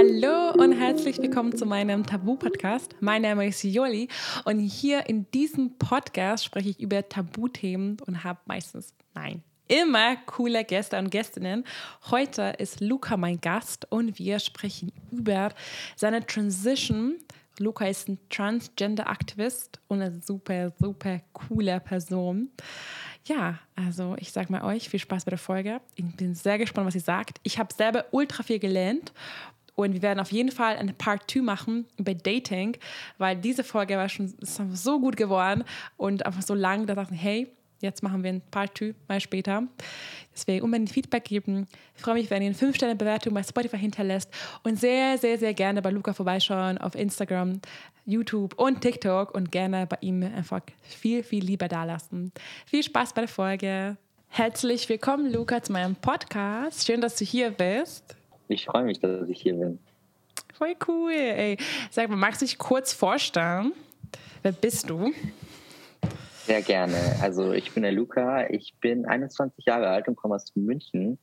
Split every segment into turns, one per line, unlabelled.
Hallo und herzlich willkommen zu meinem Tabu-Podcast. Mein Name ist Joli und hier in diesem Podcast spreche ich über Tabuthemen und habe meistens, nein, immer coole Gäste und Gästinnen. Heute ist Luca mein Gast und wir sprechen über seine Transition. Luca ist ein Transgender-Aktivist und eine super, super coole Person. Ja, also ich sage mal euch, viel Spaß bei der Folge. Ich bin sehr gespannt, was sie sagt. Ich habe selber ultra viel gelernt und wir werden auf jeden Fall eine Part 2 machen über Dating, weil diese Folge war schon so gut geworden und einfach so lang, da dachten, hey, Jetzt machen wir ein Part 2 mal später. Deswegen unbedingt Feedback geben. Ich freue mich, wenn ihr eine 5-Sterne-Bewertung bei Spotify hinterlässt und sehr, sehr, sehr gerne bei Luca vorbeischauen auf Instagram, YouTube und TikTok und gerne bei ihm einfach viel, viel lieber dalassen. Viel Spaß bei der Folge. Herzlich willkommen, Luca, zu meinem Podcast. Schön, dass du hier bist.
Ich freue mich, dass ich hier bin.
Voll cool. Ey. Sag mal, magst du dich kurz vorstellen? Wer bist du?
Sehr gerne. Also ich bin der Luca, ich bin 21 Jahre alt und komme aus München.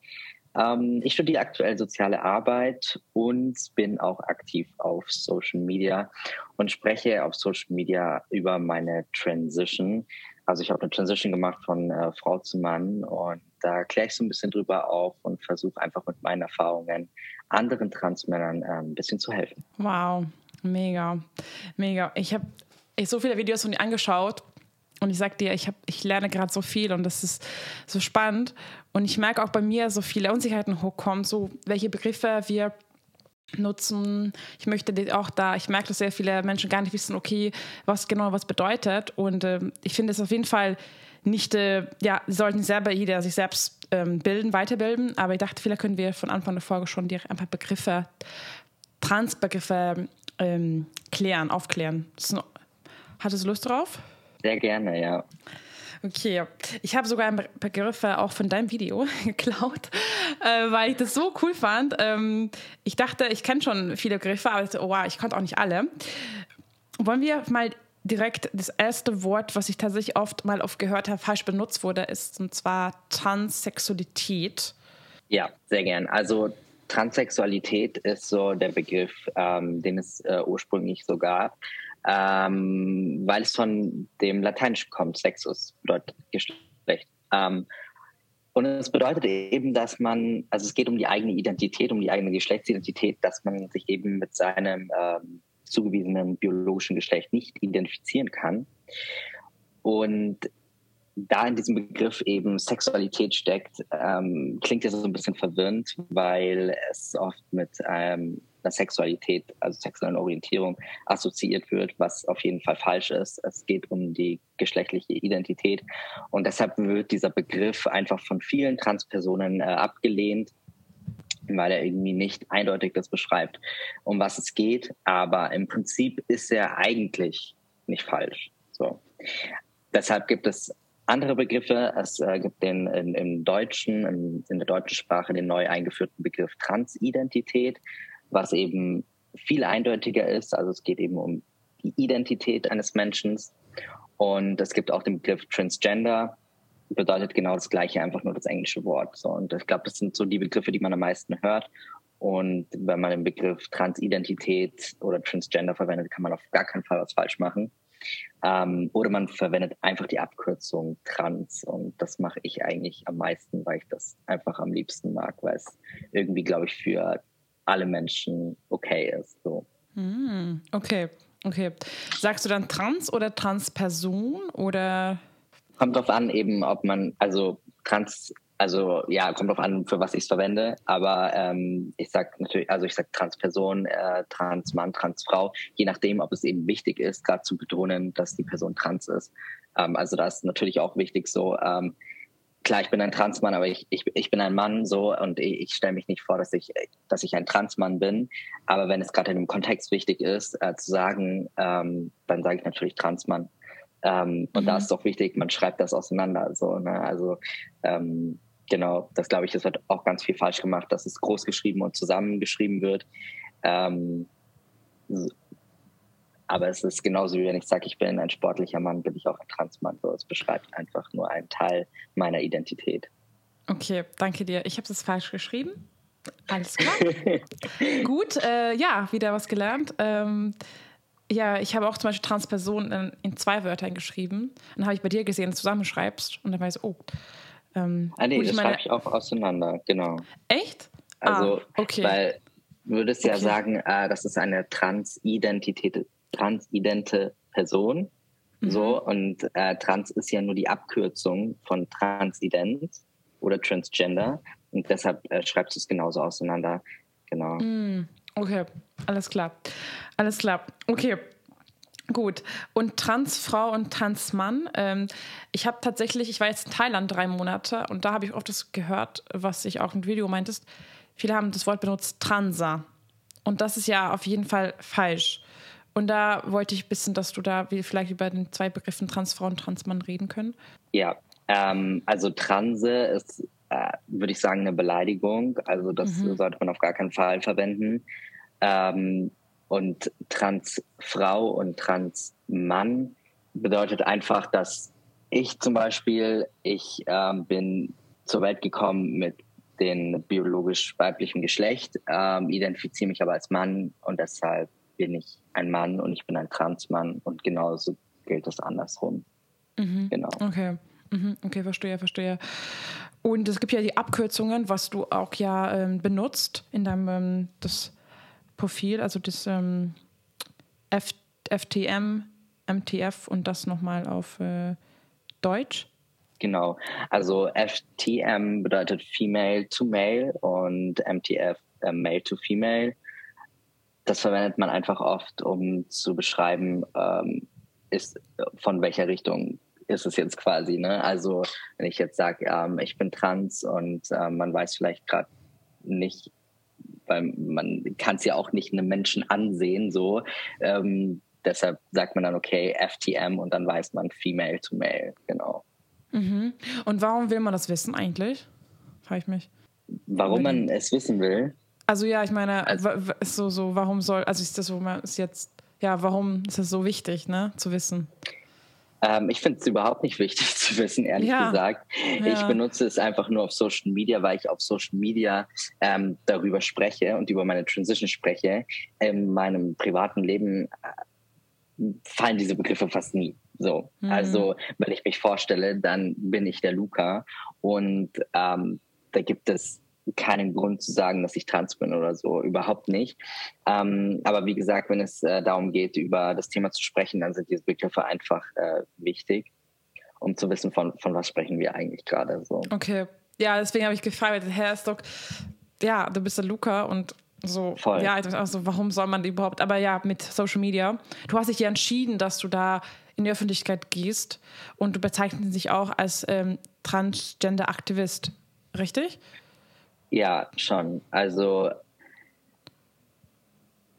Ähm, ich studiere aktuell soziale Arbeit und bin auch aktiv auf Social Media und spreche auf Social Media über meine Transition. Also ich habe eine Transition gemacht von äh, Frau zu Mann und da kläre ich so ein bisschen drüber auf und versuche einfach mit meinen Erfahrungen anderen Transmännern äh, ein bisschen zu helfen.
Wow, mega, mega. Ich habe so viele Videos von dir angeschaut und ich sag dir, ich, hab, ich lerne gerade so viel und das ist so spannend. Und ich merke auch bei mir so viele Unsicherheiten hochkommen, so welche Begriffe wir nutzen. Ich möchte auch da, ich merke, dass sehr viele Menschen gar nicht wissen, okay, was genau was bedeutet. Und äh, ich finde es auf jeden Fall nicht, äh, ja, sie sollten selber jeder sich selbst ähm, bilden, weiterbilden. Aber ich dachte, vielleicht können wir von Anfang der Folge schon direkt ein paar Begriffe, Transbegriffe ähm, klären, aufklären. Hattest du Lust drauf?
Sehr gerne, ja.
Okay, ich habe sogar einen Begriff auch von deinem Video geklaut, äh, weil ich das so cool fand. Ähm, ich dachte, ich kenne schon viele Begriffe, aber ich dachte, oh, wow, ich konnte auch nicht alle. Wollen wir mal direkt das erste Wort, was ich tatsächlich oft mal oft gehört habe, falsch benutzt wurde, ist und zwar Transsexualität.
Ja, sehr gern. Also Transsexualität ist so der Begriff, ähm, den es äh, ursprünglich so gab ähm, weil es von dem Lateinischen kommt. Sexus bedeutet Geschlecht. Ähm, und es bedeutet eben, dass man, also es geht um die eigene Identität, um die eigene Geschlechtsidentität, dass man sich eben mit seinem ähm, zugewiesenen biologischen Geschlecht nicht identifizieren kann. Und da in diesem Begriff eben Sexualität steckt, ähm, klingt ja so ein bisschen verwirrend, weil es oft mit ähm, einer Sexualität, also sexuellen Orientierung assoziiert wird, was auf jeden Fall falsch ist. Es geht um die geschlechtliche Identität und deshalb wird dieser Begriff einfach von vielen Transpersonen äh, abgelehnt weil er irgendwie nicht eindeutig das beschreibt, um was es geht. Aber im Prinzip ist er eigentlich nicht falsch. So. Deshalb gibt es andere Begriffe. Es äh, gibt den in, im Deutschen, in, in, der deutschen Sprache den neu eingeführten Begriff Transidentität was eben viel eindeutiger ist. Also es geht eben um die Identität eines Menschen. Und es gibt auch den Begriff Transgender, bedeutet genau das Gleiche, einfach nur das englische Wort. So, und ich glaube, das sind so die Begriffe, die man am meisten hört. Und wenn man den Begriff Transidentität oder Transgender verwendet, kann man auf gar keinen Fall was falsch machen. Ähm, oder man verwendet einfach die Abkürzung Trans. Und das mache ich eigentlich am meisten, weil ich das einfach am liebsten mag, weil es irgendwie, glaube ich, für alle Menschen okay ist. So.
Hm, okay, okay. Sagst du dann Trans oder Transperson oder?
Kommt drauf an, eben, ob man, also Trans, also ja, kommt drauf an, für was ich es verwende. Aber ähm, ich sag natürlich, also ich sag Transperson, äh, Transmann, Transfrau, je nachdem, ob es eben wichtig ist, gerade zu betonen, dass die Person trans ist. Ähm, also da ist natürlich auch wichtig so, ähm, klar, ich bin ein Transmann, aber ich, ich, ich bin ein Mann so und ich, ich stelle mich nicht vor, dass ich, dass ich ein Transmann bin. Aber wenn es gerade in dem Kontext wichtig ist, äh, zu sagen, ähm, dann sage ich natürlich Transmann. Ähm, und mhm. da ist auch wichtig, man schreibt das auseinander. So, ne? Also ähm, genau, das glaube ich, das wird auch ganz viel falsch gemacht, dass es groß geschrieben und zusammengeschrieben wird. Ähm, aber es ist genauso wie wenn ich sage, ich bin ein sportlicher Mann, bin ich auch ein Transmann. So, es beschreibt einfach nur einen Teil meiner Identität.
Okay, danke dir. Ich habe es falsch geschrieben. Alles klar. Gut, äh, ja, wieder was gelernt. Ähm, ja, ich habe auch zum Beispiel Transperson in, in zwei Wörtern geschrieben. Dann habe ich bei dir gesehen, dass du zusammenschreibst und dann weiß ich, oh.
Ähm, ah, nee, das meine... schreibe ich auch auseinander, genau.
Echt?
Also, ah, okay. weil du würdest okay. ja sagen, äh, das ist eine Transidentität, transidente Person. Mhm. So, und äh, trans ist ja nur die Abkürzung von transident oder transgender. Und deshalb äh, schreibst du es genauso auseinander. Genau.
Mhm. Okay, alles klar. Alles klar. Okay. Gut. Und Transfrau und Transmann. Ähm, ich habe tatsächlich, ich war jetzt in Thailand drei Monate und da habe ich oft das gehört, was ich auch im Video meintest. Viele haben das Wort benutzt, Transa. Und das ist ja auf jeden Fall falsch. Und da wollte ich wissen, dass du da vielleicht über den zwei Begriffen Transfrau und Transmann reden können.
Ja, ähm, also Transe ist, äh, würde ich sagen, eine Beleidigung. Also das mhm. sollte man auf gar keinen Fall verwenden. Ähm, und Transfrau und Transmann bedeutet einfach, dass ich zum Beispiel, ich ähm, bin zur Welt gekommen mit dem biologisch weiblichen Geschlecht, ähm, identifiziere mich aber als Mann und deshalb bin ich ein Mann und ich bin ein Transmann und genauso gilt das andersrum.
Mhm. Genau. Okay. Mhm. Okay, verstehe, verstehe. Und es gibt ja die Abkürzungen, was du auch ja ähm, benutzt in deinem ähm, das Profil, also das ähm, FTM, MTF und das nochmal auf äh, Deutsch.
Genau, also FTM bedeutet Female to Male und MTF äh, Male to Female das verwendet man einfach oft, um zu beschreiben, ähm, ist von welcher Richtung ist es jetzt quasi. Ne? Also wenn ich jetzt sage, ähm, ich bin trans und äh, man weiß vielleicht gerade nicht, weil man kann es ja auch nicht einem Menschen ansehen, so. Ähm, deshalb sagt man dann, okay, FTM und dann weiß man Female to Male, genau.
Mhm. Und warum will man das wissen eigentlich? Frage ich mich.
Warum man es wissen will?
Also ja, ich meine, also, so, so, warum soll, also ist das so, ist jetzt, ja, warum ist das so wichtig, ne, zu wissen?
Ähm, ich finde es überhaupt nicht wichtig zu wissen, ehrlich ja. gesagt. Ja. Ich benutze es einfach nur auf Social Media, weil ich auf Social Media ähm, darüber spreche und über meine Transition spreche. In meinem privaten Leben äh, fallen diese Begriffe fast nie. So, mhm. also wenn ich mich vorstelle, dann bin ich der Luca und ähm, da gibt es keinen Grund zu sagen, dass ich trans bin oder so, überhaupt nicht. Ähm, aber wie gesagt, wenn es äh, darum geht, über das Thema zu sprechen, dann sind diese Begriffe einfach äh, wichtig, um zu wissen, von, von was sprechen wir eigentlich gerade. So.
Okay, ja, deswegen habe ich gefragt, Herr Stock, ja, du bist der Luca und so, Voll. ja, also warum soll man überhaupt, aber ja, mit Social Media. Du hast dich ja entschieden, dass du da in die Öffentlichkeit gehst und du bezeichnest dich auch als ähm, Transgender-Aktivist, richtig?
Ja, schon. Also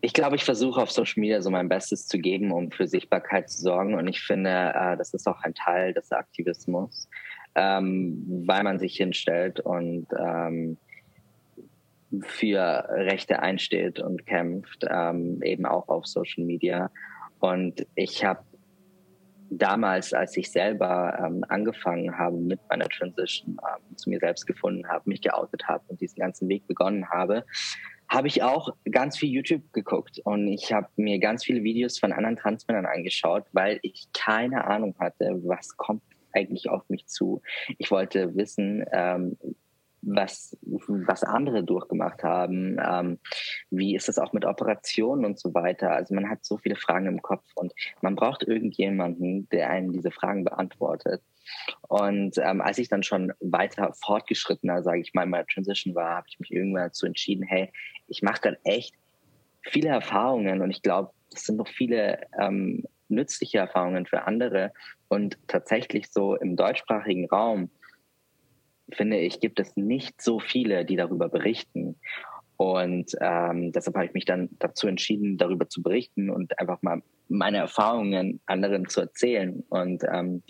ich glaube, ich versuche auf Social Media so mein Bestes zu geben, um für Sichtbarkeit zu sorgen. Und ich finde, äh, das ist auch ein Teil des Aktivismus, ähm, weil man sich hinstellt und ähm, für Rechte einsteht und kämpft, ähm, eben auch auf Social Media. Und ich habe damals, als ich selber ähm, angefangen habe mit meiner Transition, ähm, zu mir selbst gefunden habe, mich geoutet habe und diesen ganzen Weg begonnen habe, habe ich auch ganz viel YouTube geguckt und ich habe mir ganz viele Videos von anderen Transmännern angeschaut, weil ich keine Ahnung hatte, was kommt eigentlich auf mich zu. Ich wollte wissen, ähm, was, was andere durchgemacht haben. Ähm, wie ist es auch mit Operationen und so weiter? Also man hat so viele Fragen im Kopf und man braucht irgendjemanden, der einem diese Fragen beantwortet. Und ähm, als ich dann schon weiter fortgeschrittener, sage ich mal, in meiner Transition war, habe ich mich irgendwann dazu entschieden, hey, ich mache gerade echt viele Erfahrungen und ich glaube, das sind noch viele ähm, nützliche Erfahrungen für andere. Und tatsächlich so im deutschsprachigen Raum finde ich, gibt es nicht so viele, die darüber berichten. Und ähm, deshalb habe ich mich dann dazu entschieden, darüber zu berichten und einfach mal meine Erfahrungen anderen zu erzählen. Und ähm,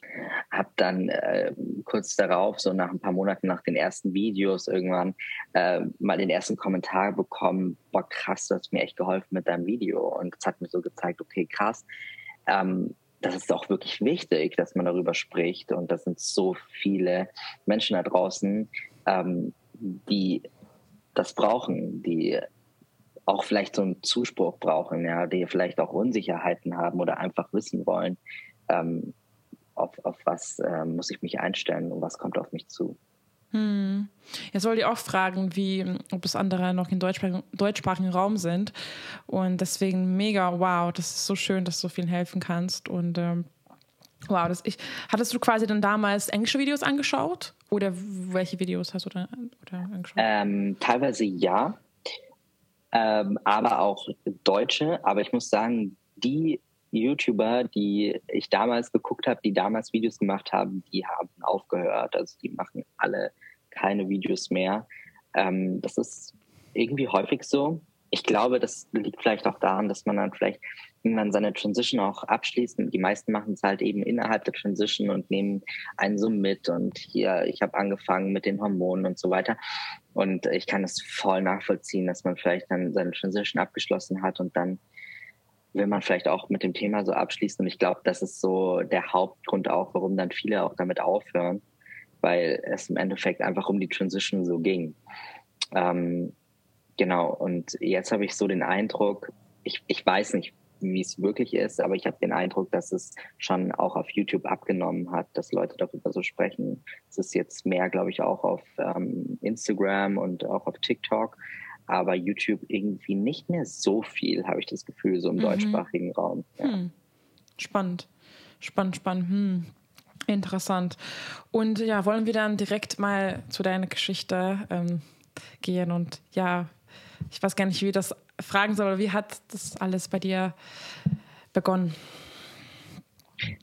habe dann äh, kurz darauf, so nach ein paar Monaten nach den ersten Videos irgendwann, äh, mal den ersten Kommentar bekommen, boah krass, du hast mir echt geholfen mit deinem Video. Und das hat mir so gezeigt, okay, krass, ähm, das ist auch wirklich wichtig, dass man darüber spricht. Und das sind so viele Menschen da draußen, ähm, die das brauchen, die auch vielleicht so einen Zuspruch brauchen, ja, die vielleicht auch Unsicherheiten haben oder einfach wissen wollen, ähm, auf, auf was äh, muss ich mich einstellen und was kommt auf mich zu.
Hm. Jetzt wollte ich auch fragen, wie, ob es andere noch im deutschsprachigen, Raum sind. Und deswegen mega, wow, das ist so schön, dass du so vielen helfen kannst. Und ähm, wow, das, ich, hattest du quasi dann damals englische Videos angeschaut? Oder welche Videos hast du da oder
angeschaut? Ähm, teilweise ja, ähm, aber auch deutsche. Aber ich muss sagen, die YouTuber, die ich damals geguckt habe, die damals Videos gemacht haben, die haben aufgehört. Also die machen alle keine Videos mehr. Ähm, das ist irgendwie häufig so. Ich glaube, das liegt vielleicht auch daran, dass man dann vielleicht irgendwann seine Transition auch abschließt. Die meisten machen es halt eben innerhalb der Transition und nehmen einen so mit. Und hier, ich habe angefangen mit den Hormonen und so weiter. Und ich kann es voll nachvollziehen, dass man vielleicht dann seine Transition abgeschlossen hat und dann will man vielleicht auch mit dem Thema so abschließen. Und ich glaube, das ist so der Hauptgrund auch, warum dann viele auch damit aufhören, weil es im Endeffekt einfach um die Transition so ging. Ähm, genau, und jetzt habe ich so den Eindruck, ich, ich weiß nicht, wie es wirklich ist, aber ich habe den Eindruck, dass es schon auch auf YouTube abgenommen hat, dass Leute darüber so sprechen. Es ist jetzt mehr, glaube ich, auch auf ähm, Instagram und auch auf TikTok aber YouTube irgendwie nicht mehr so viel, habe ich das Gefühl, so im mhm. deutschsprachigen Raum. Ja. Hm.
Spannend, spannend, spannend. Hm. Interessant. Und ja, wollen wir dann direkt mal zu deiner Geschichte ähm, gehen und ja, ich weiß gar nicht, wie ich das fragen soll, aber wie hat das alles bei dir begonnen?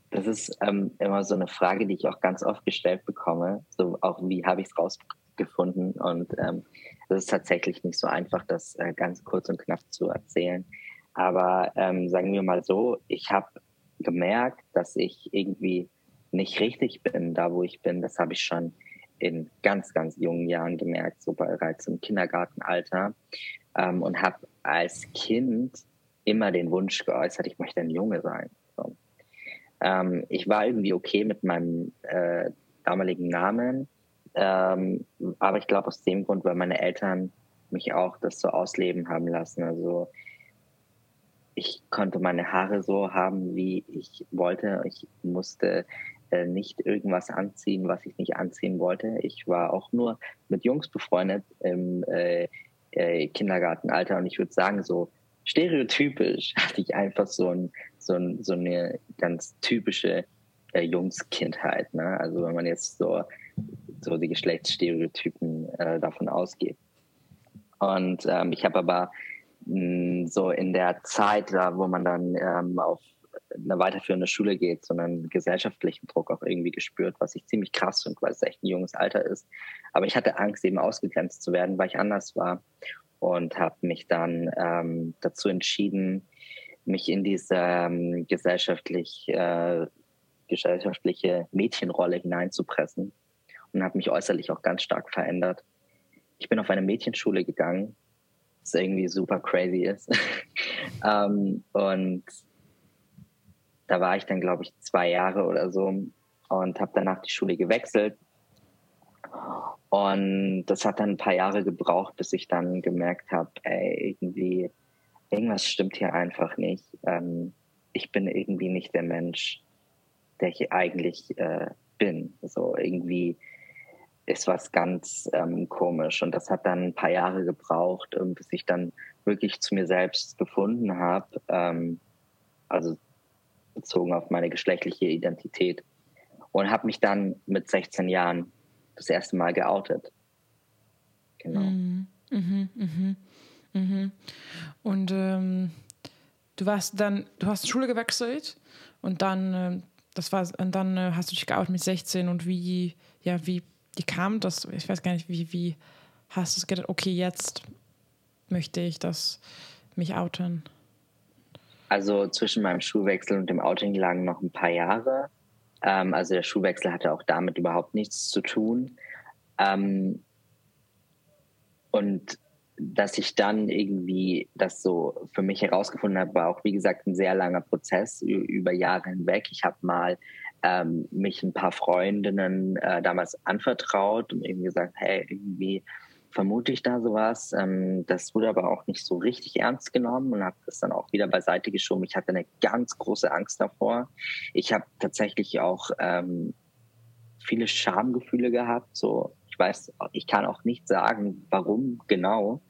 Das ist ähm, immer so eine Frage, die ich auch ganz oft gestellt bekomme. So auch, wie habe ich es rausgefunden? Und ähm, es ist tatsächlich nicht so einfach, das äh, ganz kurz und knapp zu erzählen. Aber ähm, sagen wir mal so, ich habe gemerkt, dass ich irgendwie nicht richtig bin, da wo ich bin. Das habe ich schon in ganz, ganz jungen Jahren gemerkt, so bereits im Kindergartenalter. Ähm, und habe als Kind immer den Wunsch geäußert, ich möchte ein Junge sein. So. Ähm, ich war irgendwie okay mit meinem äh, damaligen Namen, ähm, aber ich glaube aus dem Grund, weil meine Eltern mich auch das so ausleben haben lassen. Also ich konnte meine Haare so haben, wie ich wollte. Ich musste äh, nicht irgendwas anziehen, was ich nicht anziehen wollte. Ich war auch nur mit Jungs befreundet im äh, äh, Kindergartenalter und ich würde sagen, so stereotypisch hatte ich einfach so, ein, so, ein, so eine ganz typische äh, Jungskindheit. Ne? Also wenn man jetzt so so die Geschlechtsstereotypen äh, davon ausgeht. Und ähm, ich habe aber mh, mm, so in der Zeit, da, wo man dann ähm, auf eine weiterführende Schule geht, so einen gesellschaftlichen Druck auch irgendwie gespürt, was ich ziemlich krass finde, weil es echt ein junges Alter ist. Aber ich hatte Angst, eben ausgegrenzt zu werden, weil ich anders war und habe mich dann ähm, dazu entschieden, mich in diese ähm, gesellschaftlich, äh, gesellschaftliche Mädchenrolle hineinzupressen und habe mich äußerlich auch ganz stark verändert. Ich bin auf eine Mädchenschule gegangen, was irgendwie super crazy ist. ähm, und da war ich dann, glaube ich, zwei Jahre oder so und habe danach die Schule gewechselt. Und das hat dann ein paar Jahre gebraucht, bis ich dann gemerkt habe, ey, irgendwie, irgendwas stimmt hier einfach nicht. Ähm, ich bin irgendwie nicht der Mensch, der ich eigentlich äh, bin. So irgendwie ist was ganz ähm, komisch. Und das hat dann ein paar Jahre gebraucht, ähm, bis ich dann wirklich zu mir selbst gefunden habe. Ähm, also bezogen auf meine geschlechtliche Identität. Und habe mich dann mit 16 Jahren das erste Mal geoutet.
Genau. Mhm, mhm, mhm, mhm. Und ähm, du warst dann, du hast Schule gewechselt und dann, äh, das war, und dann äh, hast du dich geoutet mit 16 und wie, ja, wie wie kam das? Ich weiß gar nicht, wie, wie hast du es gedacht, okay, jetzt möchte ich das mich outen?
Also zwischen meinem Schulwechsel und dem Outing lagen noch ein paar Jahre. Ähm, also der Schulwechsel hatte auch damit überhaupt nichts zu tun. Ähm, und dass ich dann irgendwie das so für mich herausgefunden habe, war auch, wie gesagt, ein sehr langer Prozess über Jahre hinweg. Ich habe mal ähm, mich ein paar Freundinnen äh, damals anvertraut und eben gesagt, hey, irgendwie vermute ich da sowas. Ähm, das wurde aber auch nicht so richtig ernst genommen und habe das dann auch wieder beiseite geschoben. Ich hatte eine ganz große Angst davor. Ich habe tatsächlich auch ähm, viele Schamgefühle gehabt. So, ich weiß, ich kann auch nicht sagen, warum genau,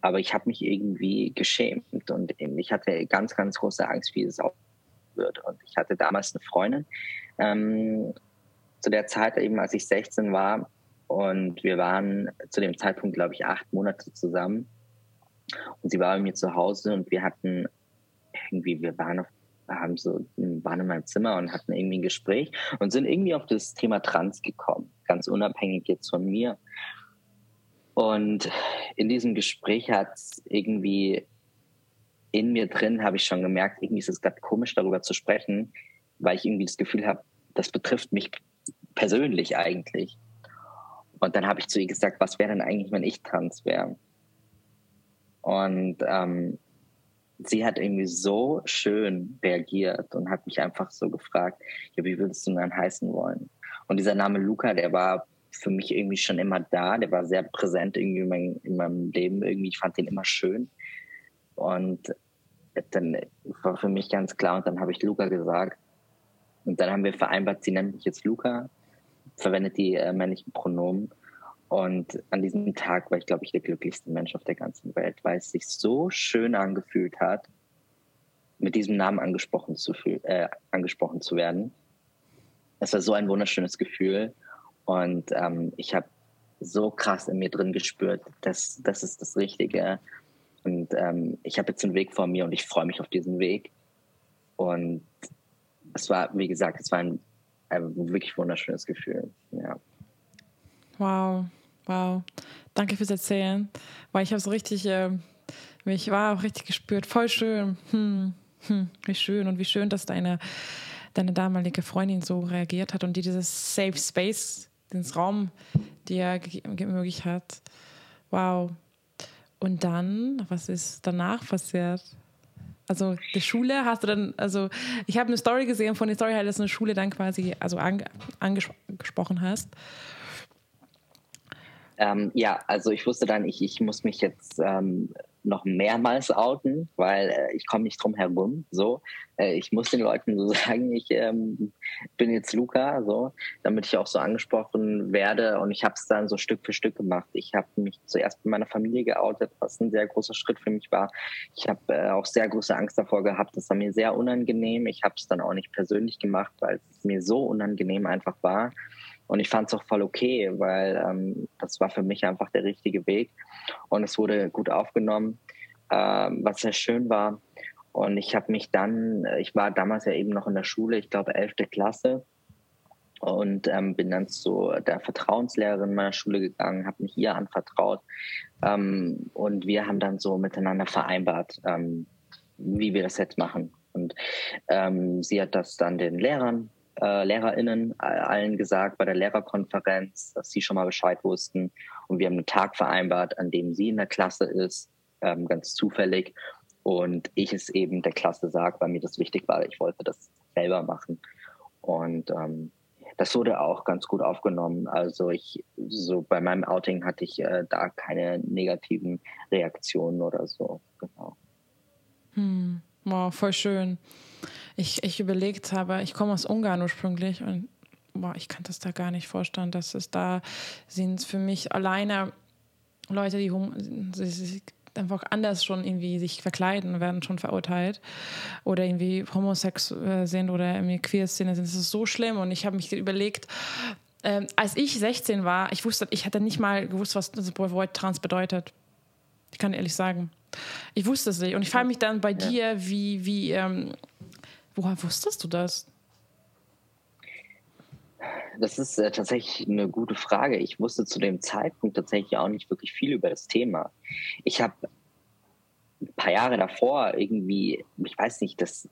aber ich habe mich irgendwie geschämt und ich hatte ganz, ganz große Angst, wie es auch wird. Und ich hatte damals eine Freundin. Ähm, zu der Zeit eben, als ich 16 war, und wir waren zu dem Zeitpunkt, glaube ich, acht Monate zusammen. Und sie war bei mir zu Hause und wir hatten irgendwie, wir waren auf, haben so, waren in meinem Zimmer und hatten irgendwie ein Gespräch und sind irgendwie auf das Thema Trans gekommen, ganz unabhängig jetzt von mir. Und in diesem Gespräch hat irgendwie in mir drin, habe ich schon gemerkt, irgendwie ist es gerade komisch, darüber zu sprechen, weil ich irgendwie das Gefühl habe, das betrifft mich persönlich eigentlich. Und dann habe ich zu ihr gesagt, was wäre denn eigentlich, wenn ich trans wäre? Und ähm, sie hat irgendwie so schön reagiert und hat mich einfach so gefragt, ja, wie würdest du dann heißen wollen? Und dieser Name Luca, der war für mich irgendwie schon immer da, der war sehr präsent irgendwie in, mein, in meinem Leben irgendwie. Ich fand den immer schön. Und dann war für mich ganz klar, und dann habe ich Luca gesagt. Und dann haben wir vereinbart, sie nennt mich jetzt Luca verwendet die äh, männlichen Pronomen. Und an diesem Tag war ich, glaube ich, der glücklichste Mensch auf der ganzen Welt, weil es sich so schön angefühlt hat, mit diesem Namen angesprochen zu, äh, angesprochen zu werden. Es war so ein wunderschönes Gefühl. Und ähm, ich habe so krass in mir drin gespürt, dass das ist das Richtige. Und ähm, ich habe jetzt einen Weg vor mir und ich freue mich auf diesen Weg. Und es war, wie gesagt, es war ein ein wirklich wunderschönes Gefühl. Ja.
Wow, wow. Danke fürs Erzählen, weil ich habe so richtig, äh, mich war auch richtig gespürt, voll schön. Hm, hm, wie schön und wie schön, dass deine, deine damalige Freundin so reagiert hat und dir dieses Safe Space, den Raum dir ermöglicht hat. Wow. Und dann, was ist danach passiert? Also die Schule hast du dann, also ich habe eine Story gesehen von der Story, halt, dass eine Schule dann quasi also angesprochen hast.
Ähm, ja, also ich wusste dann, ich, ich muss mich jetzt ähm, noch mehrmals outen, weil äh, ich komme nicht drum herum. So, äh, ich muss den Leuten so sagen, ich ähm, bin jetzt Luca, so, damit ich auch so angesprochen werde. Und ich habe es dann so Stück für Stück gemacht. Ich habe mich zuerst mit meiner Familie geoutet, was ein sehr großer Schritt für mich war. Ich habe äh, auch sehr große Angst davor gehabt. Das war mir sehr unangenehm. Ich habe es dann auch nicht persönlich gemacht, weil es mir so unangenehm einfach war. Und ich fand es auch voll okay, weil ähm, das war für mich einfach der richtige Weg. Und es wurde gut aufgenommen, ähm, was sehr schön war. Und ich habe mich dann, äh, ich war damals ja eben noch in der Schule, ich glaube 11. Klasse, und ähm, bin dann zu der Vertrauenslehrerin meiner Schule gegangen, habe mich ihr anvertraut ähm, und wir haben dann so miteinander vereinbart, ähm, wie wir das jetzt machen. Und ähm, sie hat das dann den Lehrern äh, LehrerInnen allen gesagt bei der Lehrerkonferenz, dass sie schon mal Bescheid wussten. Und wir haben einen Tag vereinbart, an dem sie in der Klasse ist, ähm, ganz zufällig. Und ich es eben der Klasse sage, weil mir das wichtig war. Ich wollte das selber machen. Und ähm, das wurde auch ganz gut aufgenommen. Also ich, so bei meinem Outing hatte ich äh, da keine negativen Reaktionen oder so. Genau.
Hm. Wow, voll schön ich, ich überlegt habe, ich komme aus Ungarn ursprünglich und boah, ich kann das da gar nicht vorstellen, dass es da sind für mich alleine Leute, die sich einfach anders schon irgendwie sich verkleiden, werden schon verurteilt oder irgendwie homosexuell sind oder irgendwie queer sind. Das ist so schlimm und ich habe mich überlegt, ähm, als ich 16 war, ich wusste, ich hatte nicht mal gewusst, was das Wort trans bedeutet. Ich kann ehrlich sagen. Ich wusste es nicht. Und ich frage mich dann bei ja. dir, wie, wie, ähm, Woher wusstest du das?
Das ist äh, tatsächlich eine gute Frage. Ich wusste zu dem Zeitpunkt tatsächlich auch nicht wirklich viel über das Thema. Ich habe ein paar Jahre davor irgendwie, ich weiß nicht, das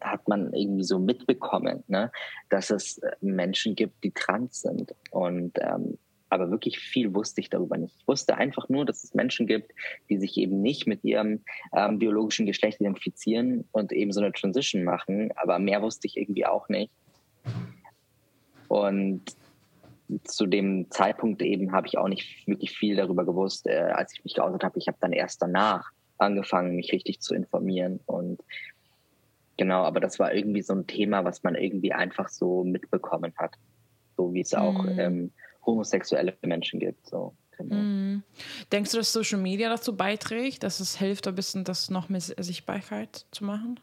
hat man irgendwie so mitbekommen, ne, dass es äh, Menschen gibt, die trans sind. Und ähm, aber wirklich viel wusste ich darüber nicht. Ich wusste einfach nur, dass es Menschen gibt, die sich eben nicht mit ihrem ähm, biologischen Geschlecht identifizieren und eben so eine Transition machen, aber mehr wusste ich irgendwie auch nicht. Und zu dem Zeitpunkt eben habe ich auch nicht wirklich viel darüber gewusst, äh, als ich mich geoutet habe. Ich habe dann erst danach angefangen, mich richtig zu informieren. Und genau, aber das war irgendwie so ein Thema, was man irgendwie einfach so mitbekommen hat. So wie es auch mhm. ähm, homosexuelle Menschen gibt. So. Genau.
Mhm. Denkst du, dass Social Media dazu beiträgt, dass es hilft, ein bisschen das noch mehr Sichtbarkeit zu machen?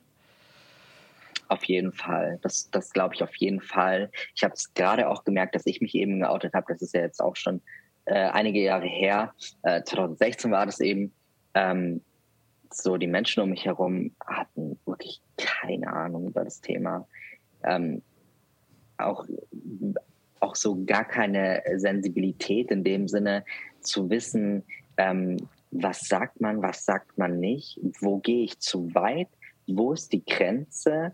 Auf jeden Fall. Das, das glaube ich auf jeden Fall. Ich habe es gerade auch gemerkt, dass ich mich eben geoutet habe. Das ist ja jetzt auch schon äh, einige Jahre her. Äh, 2016 war das eben. Ähm, so die Menschen um mich herum hatten wirklich keine Ahnung über das Thema. Ähm, auch, auch so gar keine Sensibilität in dem Sinne zu wissen, ähm, was sagt man, was sagt man nicht, wo gehe ich zu weit, wo ist die Grenze.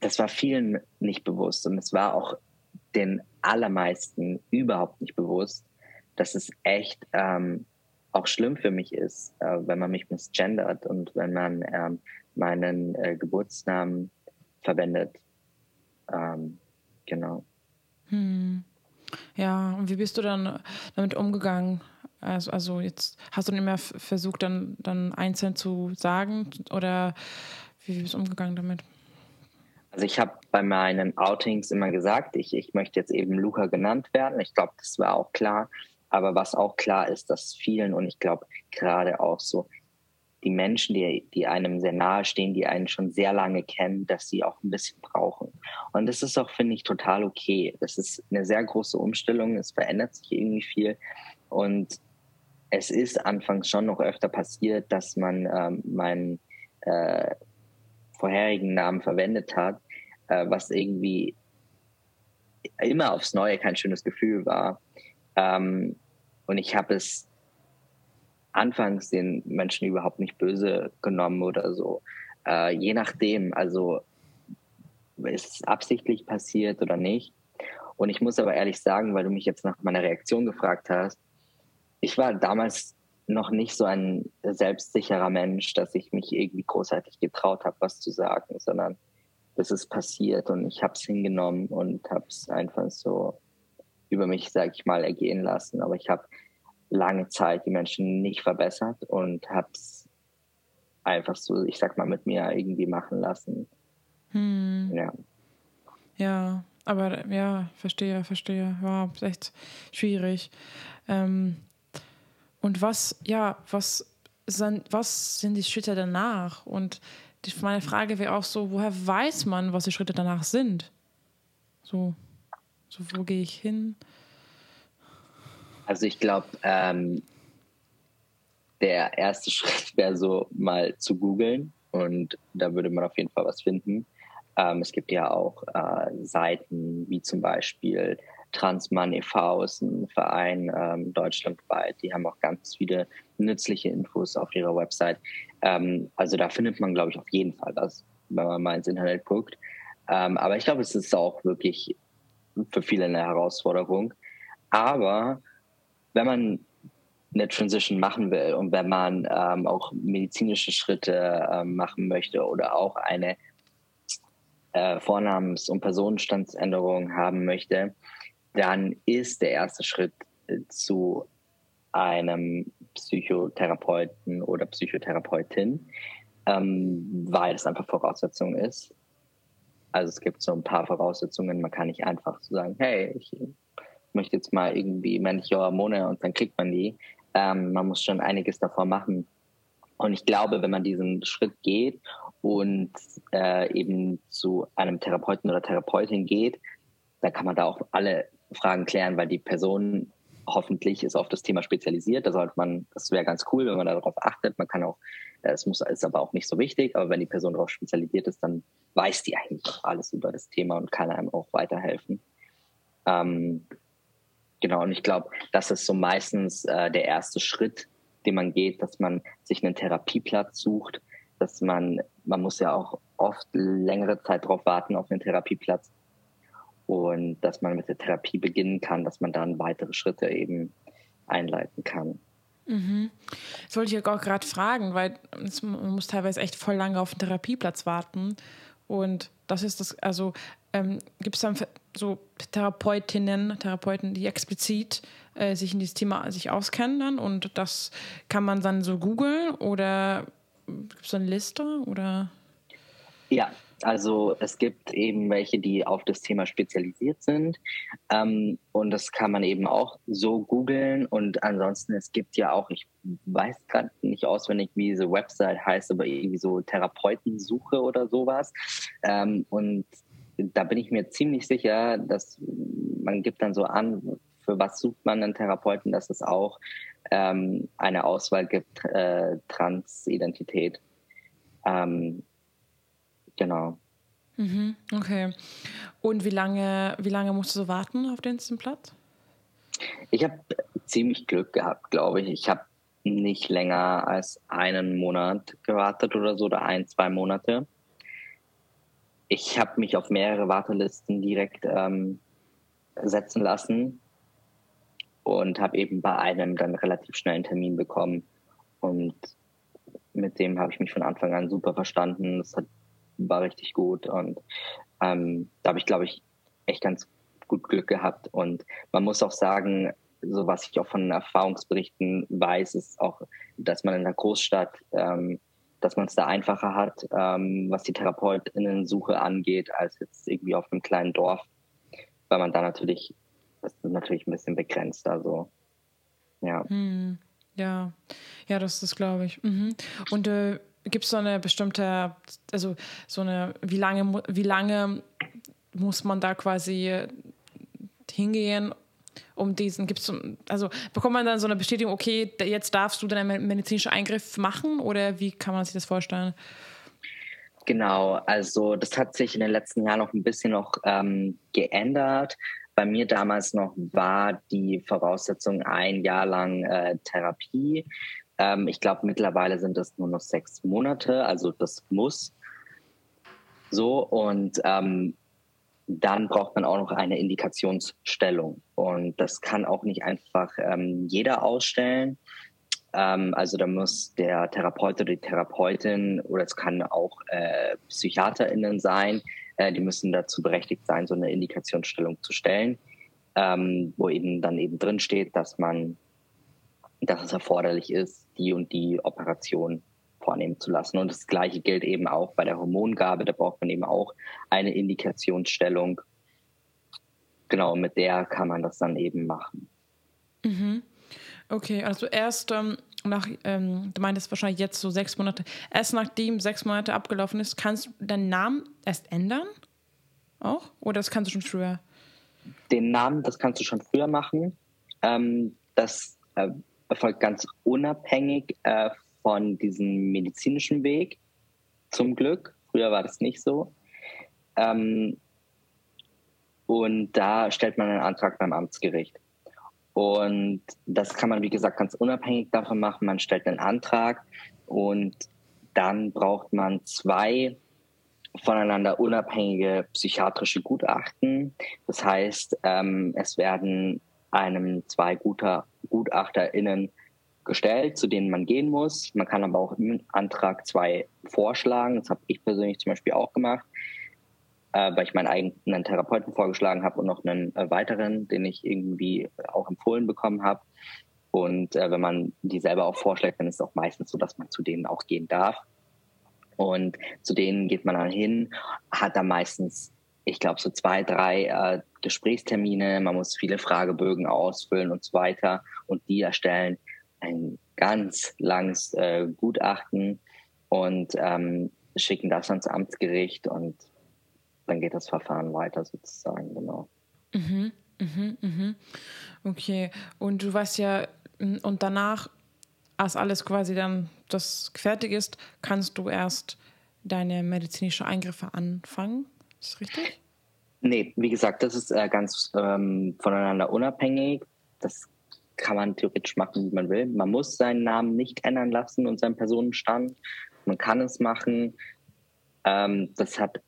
Das war vielen nicht bewusst und es war auch den allermeisten überhaupt nicht bewusst, dass es echt ähm, auch schlimm für mich ist, äh, wenn man mich misgendert und wenn man ähm, meinen äh, Geburtsnamen verwendet. Ähm, genau.
Hm. Ja, und wie bist du dann damit umgegangen? Also, also jetzt hast du nicht mehr versucht, dann, dann einzeln zu sagen oder wie bist du umgegangen damit?
Also ich habe bei meinen Outings immer gesagt, ich, ich möchte jetzt eben Luca genannt werden. Ich glaube, das war auch klar. Aber was auch klar ist, dass vielen, und ich glaube gerade auch so die Menschen, die, die einem sehr nahe stehen, die einen schon sehr lange kennen, dass sie auch ein bisschen brauchen. Und das ist auch, finde ich, total okay. Das ist eine sehr große Umstellung. Es verändert sich irgendwie viel. Und es ist anfangs schon noch öfter passiert, dass man ähm, meinen äh, vorherigen Namen verwendet hat, äh, was irgendwie immer aufs Neue kein schönes Gefühl war. Ähm, und ich habe es anfangs den Menschen überhaupt nicht böse genommen oder so. Äh, je nachdem, also ist es absichtlich passiert oder nicht. Und ich muss aber ehrlich sagen, weil du mich jetzt nach meiner Reaktion gefragt hast, ich war damals noch nicht so ein selbstsicherer Mensch, dass ich mich irgendwie großartig getraut habe, was zu sagen, sondern das ist passiert und ich habe es hingenommen und habe es einfach so über mich, sage ich mal, ergehen lassen. Aber ich habe lange Zeit die Menschen nicht verbessert und habe es einfach so, ich sag mal, mit mir irgendwie machen lassen.
Hm.
Ja.
Ja, aber ja, verstehe, verstehe. War wow, echt schwierig. Ähm, und was, ja, was sind, was sind die Schritte danach? Und die, meine Frage wäre auch so, woher weiß man, was die Schritte danach sind? So. So, wo gehe ich hin?
Also ich glaube, ähm, der erste Schritt wäre so mal zu googeln und da würde man auf jeden Fall was finden. Ähm, es gibt ja auch äh, Seiten wie zum Beispiel Transmann e.V. ist ein Verein ähm, deutschlandweit. Die haben auch ganz viele nützliche Infos auf ihrer Website. Ähm, also da findet man, glaube ich, auf jeden Fall was, wenn man mal ins Internet guckt. Ähm, aber ich glaube, es ist auch wirklich für viele eine Herausforderung. Aber wenn man eine Transition machen will und wenn man ähm, auch medizinische Schritte ähm, machen möchte oder auch eine äh, Vornamens- und Personenstandsänderung haben möchte, dann ist der erste Schritt äh, zu einem Psychotherapeuten oder Psychotherapeutin, ähm, weil es einfach Voraussetzung ist. Also es gibt so ein paar Voraussetzungen. Man kann nicht einfach so sagen, hey, ich möchte jetzt mal irgendwie männliche Hormone und dann kriegt man die. Ähm, man muss schon einiges davor machen. Und ich glaube, wenn man diesen Schritt geht und äh, eben zu einem Therapeuten oder Therapeutin geht, dann kann man da auch alle Fragen klären, weil die Person hoffentlich ist auf das Thema spezialisiert. Da sollte man, das wäre ganz cool, wenn man darauf achtet. Man kann auch, es muss, ist aber auch nicht so wichtig, aber wenn die Person darauf spezialisiert ist, dann weiß die eigentlich auch alles über das Thema und kann einem auch weiterhelfen. Ähm, genau, und ich glaube, das ist so meistens äh, der erste Schritt, den man geht, dass man sich einen Therapieplatz sucht, dass man, man muss ja auch oft längere Zeit darauf warten auf einen Therapieplatz und dass man mit der Therapie beginnen kann, dass man dann weitere Schritte eben einleiten kann.
Mhm. Das wollte ich auch gerade fragen, weil man muss teilweise echt voll lange auf den Therapieplatz warten. Und das ist das, also ähm, gibt es dann so Therapeutinnen, Therapeuten, die explizit äh, sich in dieses Thema sich auskennen dann? Und das kann man dann so googeln oder gibt es eine Liste oder?
Ja, also es gibt eben welche, die auf das Thema spezialisiert sind. Ähm, und das kann man eben auch so googeln. Und ansonsten es gibt ja auch, ich weiß gerade nicht auswendig, wie diese Website heißt, aber irgendwie so Therapeutensuche oder sowas. Ähm, und da bin ich mir ziemlich sicher, dass man gibt dann so an, für was sucht man einen Therapeuten, dass es auch ähm, eine Auswahl gibt, äh, Transidentität. Ähm, genau.
Mhm, okay. Und wie lange, wie lange musst du so warten auf den Platz?
Ich habe ziemlich Glück gehabt, glaube ich. Ich habe nicht länger als einen Monat gewartet oder so, oder ein, zwei Monate. Ich habe mich auf mehrere Wartelisten direkt ähm, setzen lassen und habe eben bei einem dann relativ schnell einen Termin bekommen. Und mit dem habe ich mich von Anfang an super verstanden. Das hat, war richtig gut und ähm, da habe ich, glaube ich, echt ganz gut Glück gehabt. Und man muss auch sagen, so was ich auch von Erfahrungsberichten weiß, ist auch, dass man in der Großstadt, ähm, dass man es da einfacher hat, ähm, was die Therapeutinnen-Suche angeht, als jetzt irgendwie auf einem kleinen Dorf, weil man da natürlich das ist natürlich ein bisschen begrenzt. Also, ja.
Hm, ja, ja, das ist, glaube ich. Mhm. Und äh, gibt es so eine bestimmte, also so eine, wie lange, wie lange muss man da quasi hingehen, um diesen, gibt's, also bekommt man dann so eine Bestätigung, okay, jetzt darfst du deinen medizinischen Eingriff machen oder wie kann man sich das vorstellen?
Genau, also das hat sich in den letzten Jahren noch ein bisschen noch ähm, geändert bei mir damals noch war die Voraussetzung ein Jahr lang äh, Therapie. Ähm, ich glaube, mittlerweile sind es nur noch sechs Monate, also das muss so. Und ähm, dann braucht man auch noch eine Indikationsstellung. Und das kann auch nicht einfach ähm, jeder ausstellen. Ähm, also da muss der Therapeut oder die Therapeutin oder es kann auch äh, PsychiaterInnen sein, äh, die müssen dazu berechtigt sein, so eine Indikationsstellung zu stellen, ähm, wo eben dann eben drin dass man, dass es erforderlich ist, die und die Operation vornehmen zu lassen. Und das Gleiche gilt eben auch bei der Hormongabe. Da braucht man eben auch eine Indikationsstellung. Genau, mit der kann man das dann eben machen.
Mhm. Okay, also erst ähm, nach, ähm, du meintest wahrscheinlich jetzt so sechs Monate, erst nachdem sechs Monate abgelaufen ist, kannst du deinen Namen erst ändern? Auch? Oder das kannst du schon früher?
Den Namen, das kannst du schon früher machen. Ähm, das äh, erfolgt ganz unabhängig äh, von diesem medizinischen Weg. Zum Glück. Früher war das nicht so. Ähm, und da stellt man einen Antrag beim Amtsgericht. Und das kann man, wie gesagt, ganz unabhängig davon machen. Man stellt einen Antrag und dann braucht man zwei voneinander unabhängige psychiatrische Gutachten. Das heißt, ähm, es werden einem zwei guter GutachterInnen gestellt, zu denen man gehen muss. Man kann aber auch im Antrag zwei vorschlagen. Das habe ich persönlich zum Beispiel auch gemacht äh, weil ich meinen eigenen Therapeuten vorgeschlagen habe und noch einen äh, weiteren, den ich irgendwie auch empfohlen bekommen habe. Und äh, wenn man die selber auch vorschlägt, dann ist es auch meistens so, dass man zu denen auch gehen darf. Und zu denen geht man dann hin, hat dann meistens, ich glaube, so zwei, drei äh, Gesprächstermine. Man muss viele Fragebögen ausfüllen und so weiter. Und die erstellen ein ganz langes äh, Gutachten und ähm, schicken das ans Amtsgericht und dann geht das Verfahren weiter sozusagen, genau.
Mhm, mhm, mhm. Okay, und du weißt ja, und danach, als alles quasi dann das fertig ist, kannst du erst deine medizinischen Eingriffe anfangen. Ist das richtig?
Nee, wie gesagt, das ist äh, ganz ähm, voneinander unabhängig. Das kann man theoretisch machen, wie man will. Man muss seinen Namen nicht ändern lassen und seinen Personenstand. Man kann es machen. Ähm, das hat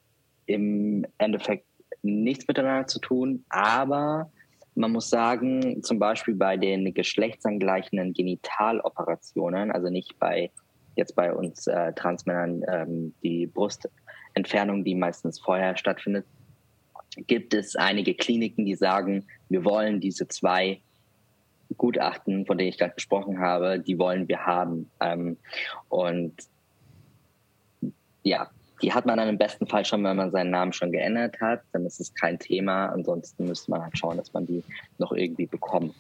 im Endeffekt nichts miteinander zu tun, aber man muss sagen, zum Beispiel bei den geschlechtsangleichenden Genitaloperationen, also nicht bei jetzt bei uns äh, Transmännern ähm, die Brustentfernung, die meistens vorher stattfindet, gibt es einige Kliniken, die sagen, wir wollen diese zwei Gutachten, von denen ich gerade gesprochen habe, die wollen wir haben. Ähm, und ja, die hat man dann im besten Fall schon, wenn man seinen Namen schon geändert hat. Dann ist es kein Thema. Ansonsten müsste man halt schauen, dass man die noch irgendwie bekommt.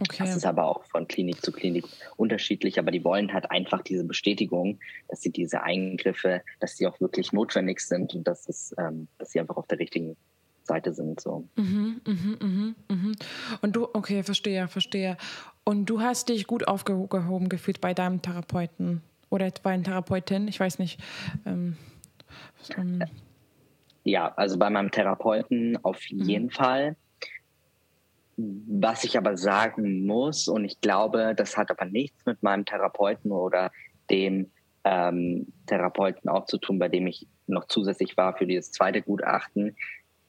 Okay. Das ist aber auch von Klinik zu Klinik unterschiedlich, aber die wollen halt einfach diese Bestätigung, dass sie diese Eingriffe, dass sie auch wirklich notwendig sind und dass, es, ähm, dass sie einfach auf der richtigen Seite sind. So.
Mhm, mhm, mhm, mhm. Und du, okay, verstehe, verstehe. Und du hast dich gut aufgehoben gefühlt bei deinem Therapeuten oder bei einer Therapeutin, ich weiß nicht. Ähm,
ähm. Ja, also bei meinem Therapeuten auf mhm. jeden Fall. Was ich aber sagen muss, und ich glaube, das hat aber nichts mit meinem Therapeuten oder dem ähm, Therapeuten auch zu tun, bei dem ich noch zusätzlich war für dieses zweite Gutachten,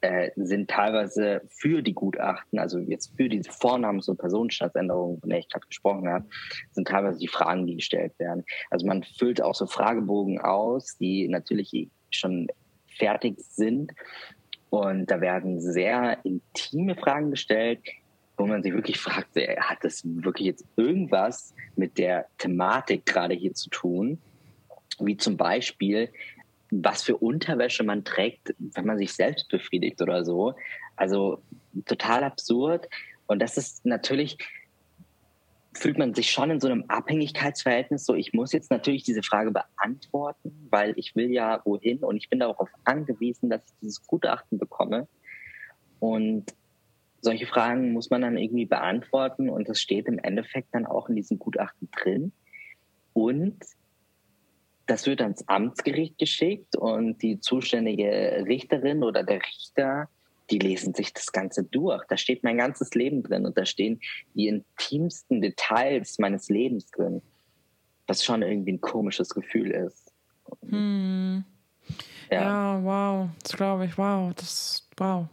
äh, sind teilweise für die Gutachten, also jetzt für diese Vornamens- und Personenstandsänderungen, von der ich gerade gesprochen habe, sind teilweise die Fragen, die gestellt werden. Also man füllt auch so Fragebogen aus, die natürlich schon fertig sind. Und da werden sehr intime Fragen gestellt, wo man sich wirklich fragt, hat das wirklich jetzt irgendwas mit der Thematik gerade hier zu tun? Wie zum Beispiel, was für Unterwäsche man trägt, wenn man sich selbst befriedigt oder so. Also total absurd. Und das ist natürlich, fühlt man sich schon in so einem Abhängigkeitsverhältnis. So, ich muss jetzt natürlich diese Frage beantworten, weil ich will ja wohin und ich bin darauf angewiesen, dass ich dieses Gutachten bekomme. Und solche Fragen muss man dann irgendwie beantworten und das steht im Endeffekt dann auch in diesem Gutachten drin. Und das wird ans Amtsgericht geschickt und die zuständige Richterin oder der Richter, die lesen sich das Ganze durch. Da steht mein ganzes Leben drin und da stehen die intimsten Details meines Lebens drin. Was schon irgendwie ein komisches Gefühl ist.
Hm. Ja. ja, wow. Das glaube ich, wow. Das, wow.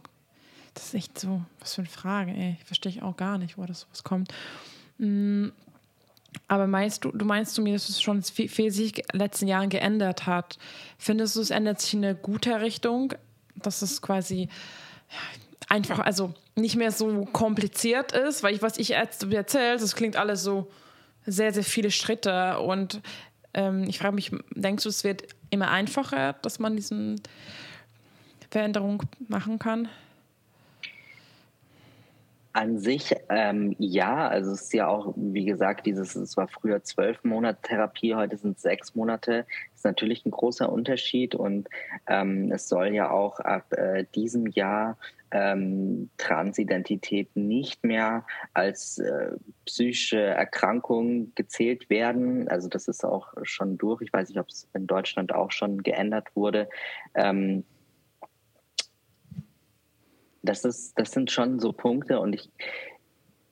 Das ist echt so, was für eine Frage, ey. Ich verstehe auch gar nicht, wo das sowas kommt. Hm. Aber meinst du, du meinst du mir, dass es schon viel, viel sich in den letzten Jahren geändert hat? Findest du, es ändert sich in eine gute Richtung, dass es quasi einfach, also nicht mehr so kompliziert ist? Weil ich, was ich erzähle, das klingt alles so sehr, sehr viele Schritte und ähm, ich frage mich, denkst du, es wird immer einfacher, dass man diesen Veränderung machen kann?
An sich ähm, ja, also es ist ja auch, wie gesagt, dieses, es war früher zwölf Monate Therapie, heute sind es sechs Monate. Ist natürlich ein großer Unterschied und ähm, es soll ja auch ab äh, diesem Jahr ähm, Transidentität nicht mehr als äh, psychische Erkrankung gezählt werden. Also das ist auch schon durch. Ich weiß nicht, ob es in Deutschland auch schon geändert wurde. Ähm, das ist, das sind schon so Punkte und ich,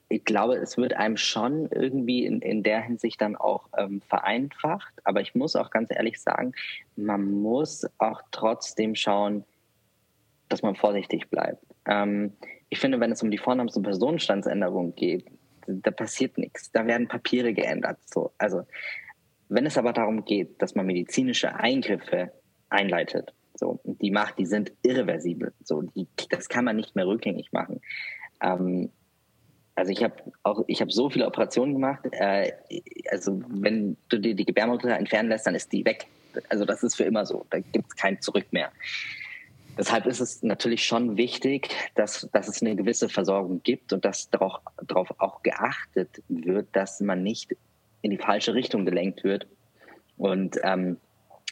ich glaube, es wird einem schon irgendwie in, in der Hinsicht dann auch ähm, vereinfacht. Aber ich muss auch ganz ehrlich sagen, man muss auch trotzdem schauen, dass man vorsichtig bleibt. Ähm, ich finde, wenn es um die Vornamens- und Personenstandsänderung geht, da passiert nichts. Da werden Papiere geändert. So. Also, wenn es aber darum geht, dass man medizinische Eingriffe einleitet, so, die macht, die sind irreversibel. So, die, das kann man nicht mehr rückgängig machen. Ähm, also ich habe auch, ich habe so viele Operationen gemacht. Äh, also wenn du dir die Gebärmutter entfernen lässt, dann ist die weg. Also das ist für immer so. Da gibt es kein Zurück mehr. Deshalb ist es natürlich schon wichtig, dass, dass es eine gewisse Versorgung gibt und dass darauf, auch geachtet wird, dass man nicht in die falsche Richtung gelenkt wird. Und ähm,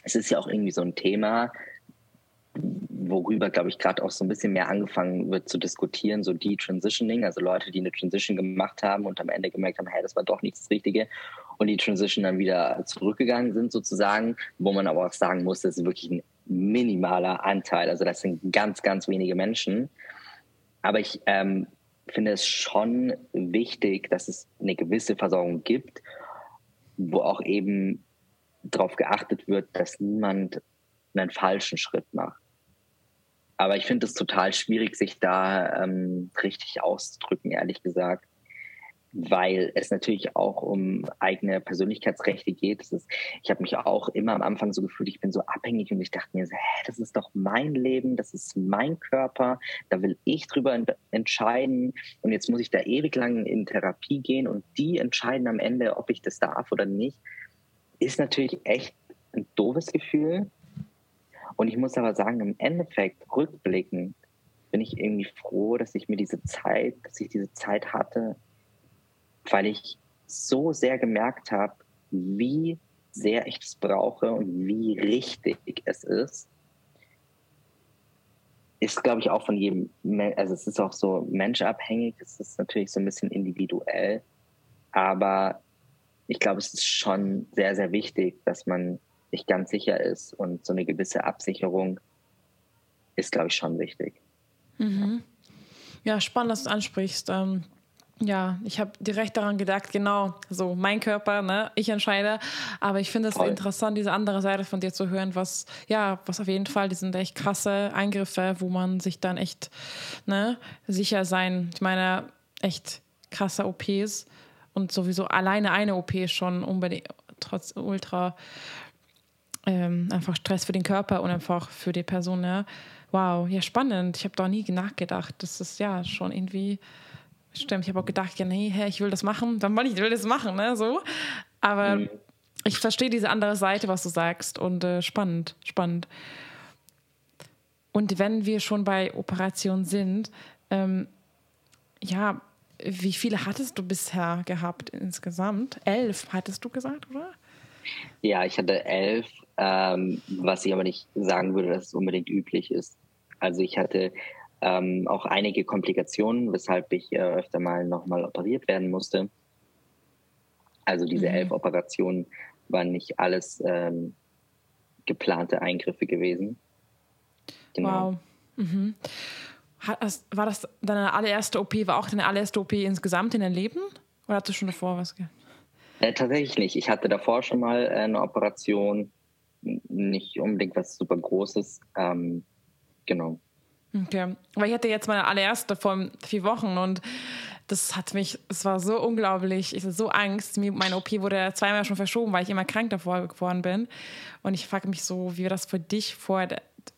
es ist ja auch irgendwie so ein Thema, worüber, glaube ich, gerade auch so ein bisschen mehr angefangen wird zu diskutieren, so Detransitioning, also Leute, die eine Transition gemacht haben und am Ende gemerkt haben, hey, das war doch nicht das Richtige und die Transition dann wieder zurückgegangen sind sozusagen, wo man aber auch sagen muss, das ist wirklich ein minimaler Anteil, also das sind ganz, ganz wenige Menschen. Aber ich ähm, finde es schon wichtig, dass es eine gewisse Versorgung gibt, wo auch eben darauf geachtet wird, dass niemand einen falschen Schritt macht. Aber ich finde es total schwierig, sich da ähm, richtig auszudrücken, ehrlich gesagt. weil es natürlich auch um eigene Persönlichkeitsrechte geht. Ist, ich habe mich auch immer am Anfang so gefühlt, ich bin so abhängig und ich dachte mir, so, hä, das ist doch mein Leben, das ist mein Körper, da will ich drüber entscheiden und jetzt muss ich da ewig lang in Therapie gehen und die entscheiden am Ende, ob ich das darf oder nicht. Ist natürlich echt ein doofes Gefühl. Und ich muss aber sagen, im Endeffekt, rückblickend, bin ich irgendwie froh, dass ich mir diese Zeit, dass ich diese Zeit hatte, weil ich so sehr gemerkt habe, wie sehr ich es brauche und wie richtig es ist, ist, glaube ich, auch von jedem, also es ist auch so menschabhängig, es ist natürlich so ein bisschen individuell, aber ich glaube, es ist schon sehr, sehr wichtig, dass man sich ganz sicher ist und so eine gewisse Absicherung ist, glaube ich, schon wichtig.
Mhm. Ja, spannend, dass du ansprichst. Ähm ja, ich habe direkt daran gedacht, genau, so mein Körper, ne, ich entscheide. Aber ich finde es interessant, diese andere Seite von dir zu hören, was, ja, was auf jeden Fall, die sind echt krasse Eingriffe, wo man sich dann echt, ne, sicher sein. Ich meine, echt krasse OPs und sowieso alleine eine OP schon unbedingt, trotz ultra, ähm, einfach Stress für den Körper und einfach für die Person, ne. Wow, ja, spannend. Ich habe da nie nachgedacht. Das ist ja schon irgendwie Stimmt, ich habe auch gedacht, ja, nee, hey, ich will das machen, dann wollte ich will das machen, ne, so. Aber mhm. ich verstehe diese andere Seite, was du sagst und äh, spannend, spannend. Und wenn wir schon bei Operationen sind, ähm, ja, wie viele hattest du bisher gehabt insgesamt? Elf, hattest du gesagt, oder?
Ja, ich hatte elf, ähm, was ich aber nicht sagen würde, dass es unbedingt üblich ist. Also ich hatte ähm, auch einige Komplikationen, weshalb ich äh, öfter mal nochmal operiert werden musste. Also diese mhm. elf Operationen waren nicht alles ähm, geplante Eingriffe gewesen.
Genau. Wow. Mhm. war das deine allererste OP, war auch deine allererste OP insgesamt in deinem Leben? Oder hattest du schon davor was?
Äh, tatsächlich nicht. Ich hatte davor schon mal äh, eine Operation, nicht unbedingt was super Großes. Ähm, genau.
Okay. Weil ich hatte jetzt meine allererste vor vier Wochen und das hat mich, es war so unglaublich, ich hatte so Angst. Meine OP wurde zweimal schon verschoben, weil ich immer krank davor geworden bin. Und ich frage mich so, wie war das für dich vor,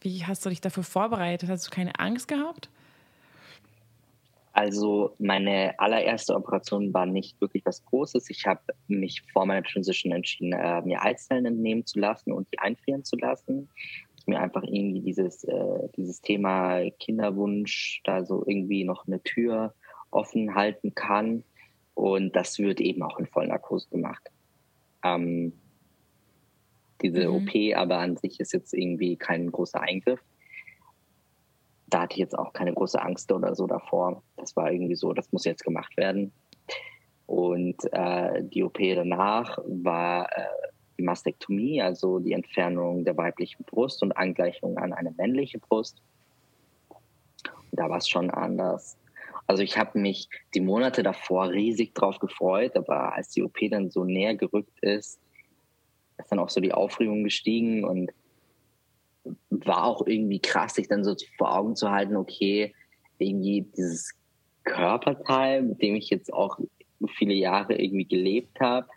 wie hast du dich dafür vorbereitet? Hast du keine Angst gehabt?
Also meine allererste Operation war nicht wirklich was Großes. Ich habe mich vor meiner Transition entschieden, äh, mir Eizellen entnehmen zu lassen und die einfrieren zu lassen mir einfach irgendwie dieses, äh, dieses Thema Kinderwunsch da so irgendwie noch eine Tür offen halten kann. Und das wird eben auch in Vollnarkose gemacht. Ähm, diese mhm. OP aber an sich ist jetzt irgendwie kein großer Eingriff. Da hatte ich jetzt auch keine große Angst oder so davor. Das war irgendwie so, das muss jetzt gemacht werden. Und äh, die OP danach war äh, die Mastektomie, also die Entfernung der weiblichen Brust und Angleichung an eine männliche Brust. Und da war es schon anders. Also ich habe mich die Monate davor riesig drauf gefreut, aber als die OP dann so näher gerückt ist, ist dann auch so die Aufregung gestiegen und war auch irgendwie krass, sich dann so vor Augen zu halten, okay, irgendwie dieses Körperteil, mit dem ich jetzt auch viele Jahre irgendwie gelebt habe,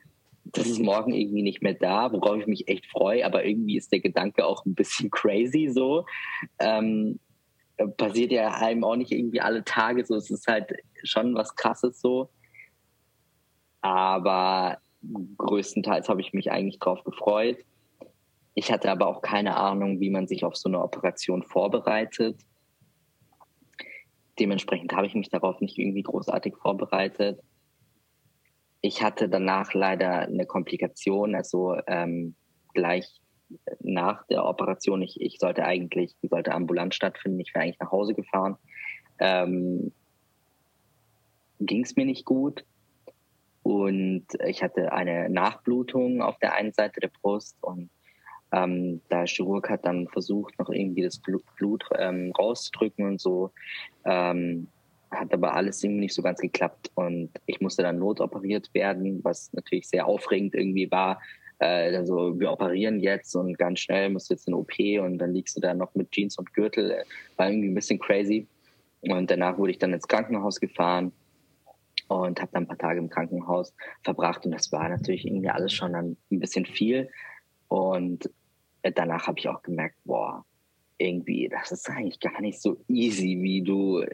das ist morgen irgendwie nicht mehr da, worauf ich mich echt freue, aber irgendwie ist der Gedanke auch ein bisschen crazy so. Ähm, passiert ja einem auch nicht irgendwie alle Tage so. Es ist halt schon was Krasses so. Aber größtenteils habe ich mich eigentlich drauf gefreut. Ich hatte aber auch keine Ahnung, wie man sich auf so eine Operation vorbereitet. Dementsprechend habe ich mich darauf nicht irgendwie großartig vorbereitet. Ich hatte danach leider eine Komplikation, also ähm, gleich nach der Operation. Ich, ich sollte eigentlich, sollte ambulant stattfinden. Ich wäre eigentlich nach Hause gefahren. Ähm, Ging es mir nicht gut und ich hatte eine Nachblutung auf der einen Seite der Brust und ähm, der Chirurg hat dann versucht, noch irgendwie das Blut, Blut ähm, rauszudrücken und so. Ähm, hat aber alles irgendwie nicht so ganz geklappt und ich musste dann notoperiert werden, was natürlich sehr aufregend irgendwie war. Äh, also wir operieren jetzt und ganz schnell musst du jetzt in OP und dann liegst du da noch mit Jeans und Gürtel. War irgendwie ein bisschen crazy. Und danach wurde ich dann ins Krankenhaus gefahren und habe dann ein paar Tage im Krankenhaus verbracht und das war natürlich irgendwie alles schon dann ein bisschen viel und danach habe ich auch gemerkt, boah, irgendwie, das ist eigentlich gar nicht so easy, wie du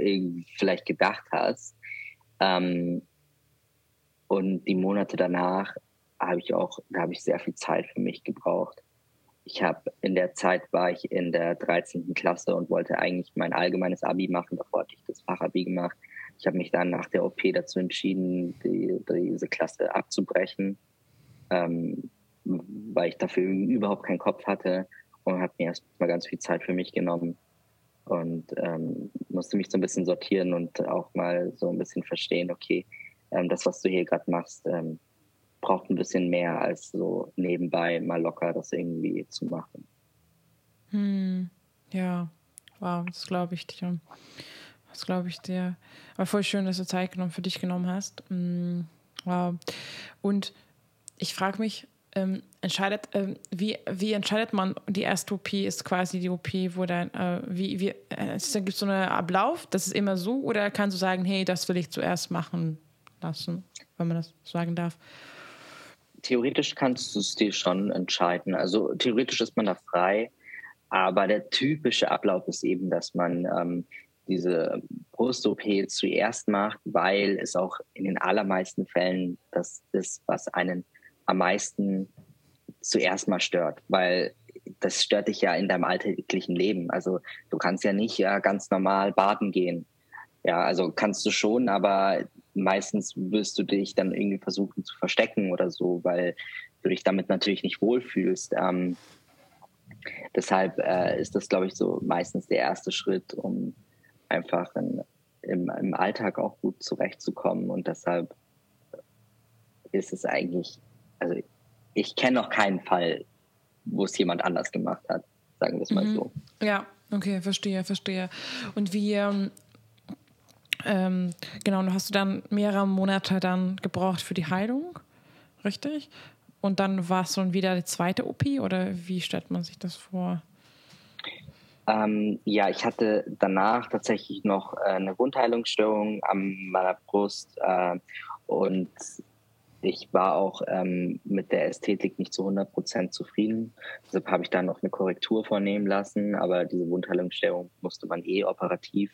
vielleicht gedacht hast. Ähm, und die Monate danach habe ich auch, da habe ich sehr viel Zeit für mich gebraucht. Ich habe in der Zeit war ich in der 13. Klasse und wollte eigentlich mein allgemeines Abi machen. Davor hatte ich das Fachabi gemacht. Ich habe mich dann nach der OP dazu entschieden, die, diese Klasse abzubrechen, ähm, weil ich dafür überhaupt keinen Kopf hatte und habe mir erstmal ganz viel Zeit für mich genommen und ähm, musste mich so ein bisschen sortieren und auch mal so ein bisschen verstehen, okay, ähm, das, was du hier gerade machst, ähm, braucht ein bisschen mehr als so nebenbei mal locker das irgendwie zu machen.
Hm, ja, wow, das glaube ich dir. Das glaube ich dir. Aber voll schön, dass du Zeit genommen für dich genommen hast. Hm, wow. Und ich frage mich, ähm, entscheidet, ähm, wie, wie entscheidet man, die erste OP ist quasi die OP, wo dann, äh, wie, wie, äh, gibt es so einen Ablauf, das ist immer so, oder kannst du sagen, hey, das will ich zuerst machen lassen, wenn man das sagen darf?
theoretisch kannst du es dir schon entscheiden. Also theoretisch ist man da frei, aber der typische Ablauf ist eben, dass man ähm, diese Brust-OP zuerst macht, weil es auch in den allermeisten Fällen das ist, was einen am meisten zuerst mal stört, weil das stört dich ja in deinem alltäglichen Leben. Also du kannst ja nicht ja, ganz normal baden gehen. Ja, also kannst du schon, aber meistens wirst du dich dann irgendwie versuchen zu verstecken oder so, weil du dich damit natürlich nicht wohlfühlst. Ähm, deshalb äh, ist das, glaube ich, so meistens der erste Schritt, um einfach in, im, im Alltag auch gut zurechtzukommen. Und deshalb ist es eigentlich, also ich kenne noch keinen Fall, wo es jemand anders gemacht hat, sagen wir es mal mhm. so.
Ja, okay, verstehe, verstehe. Und wie, ähm, ähm, genau, hast du dann mehrere Monate dann gebraucht für die Heilung, richtig? Und dann war es schon wieder die zweite OP oder wie stellt man sich das vor?
Ähm, ja, ich hatte danach tatsächlich noch äh, eine Wundheilungsstörung an meiner Brust äh, und ich war auch ähm, mit der Ästhetik nicht zu 100 Prozent zufrieden. Deshalb habe ich da noch eine Korrektur vornehmen lassen, aber diese Wundheilungsstörung musste man eh operativ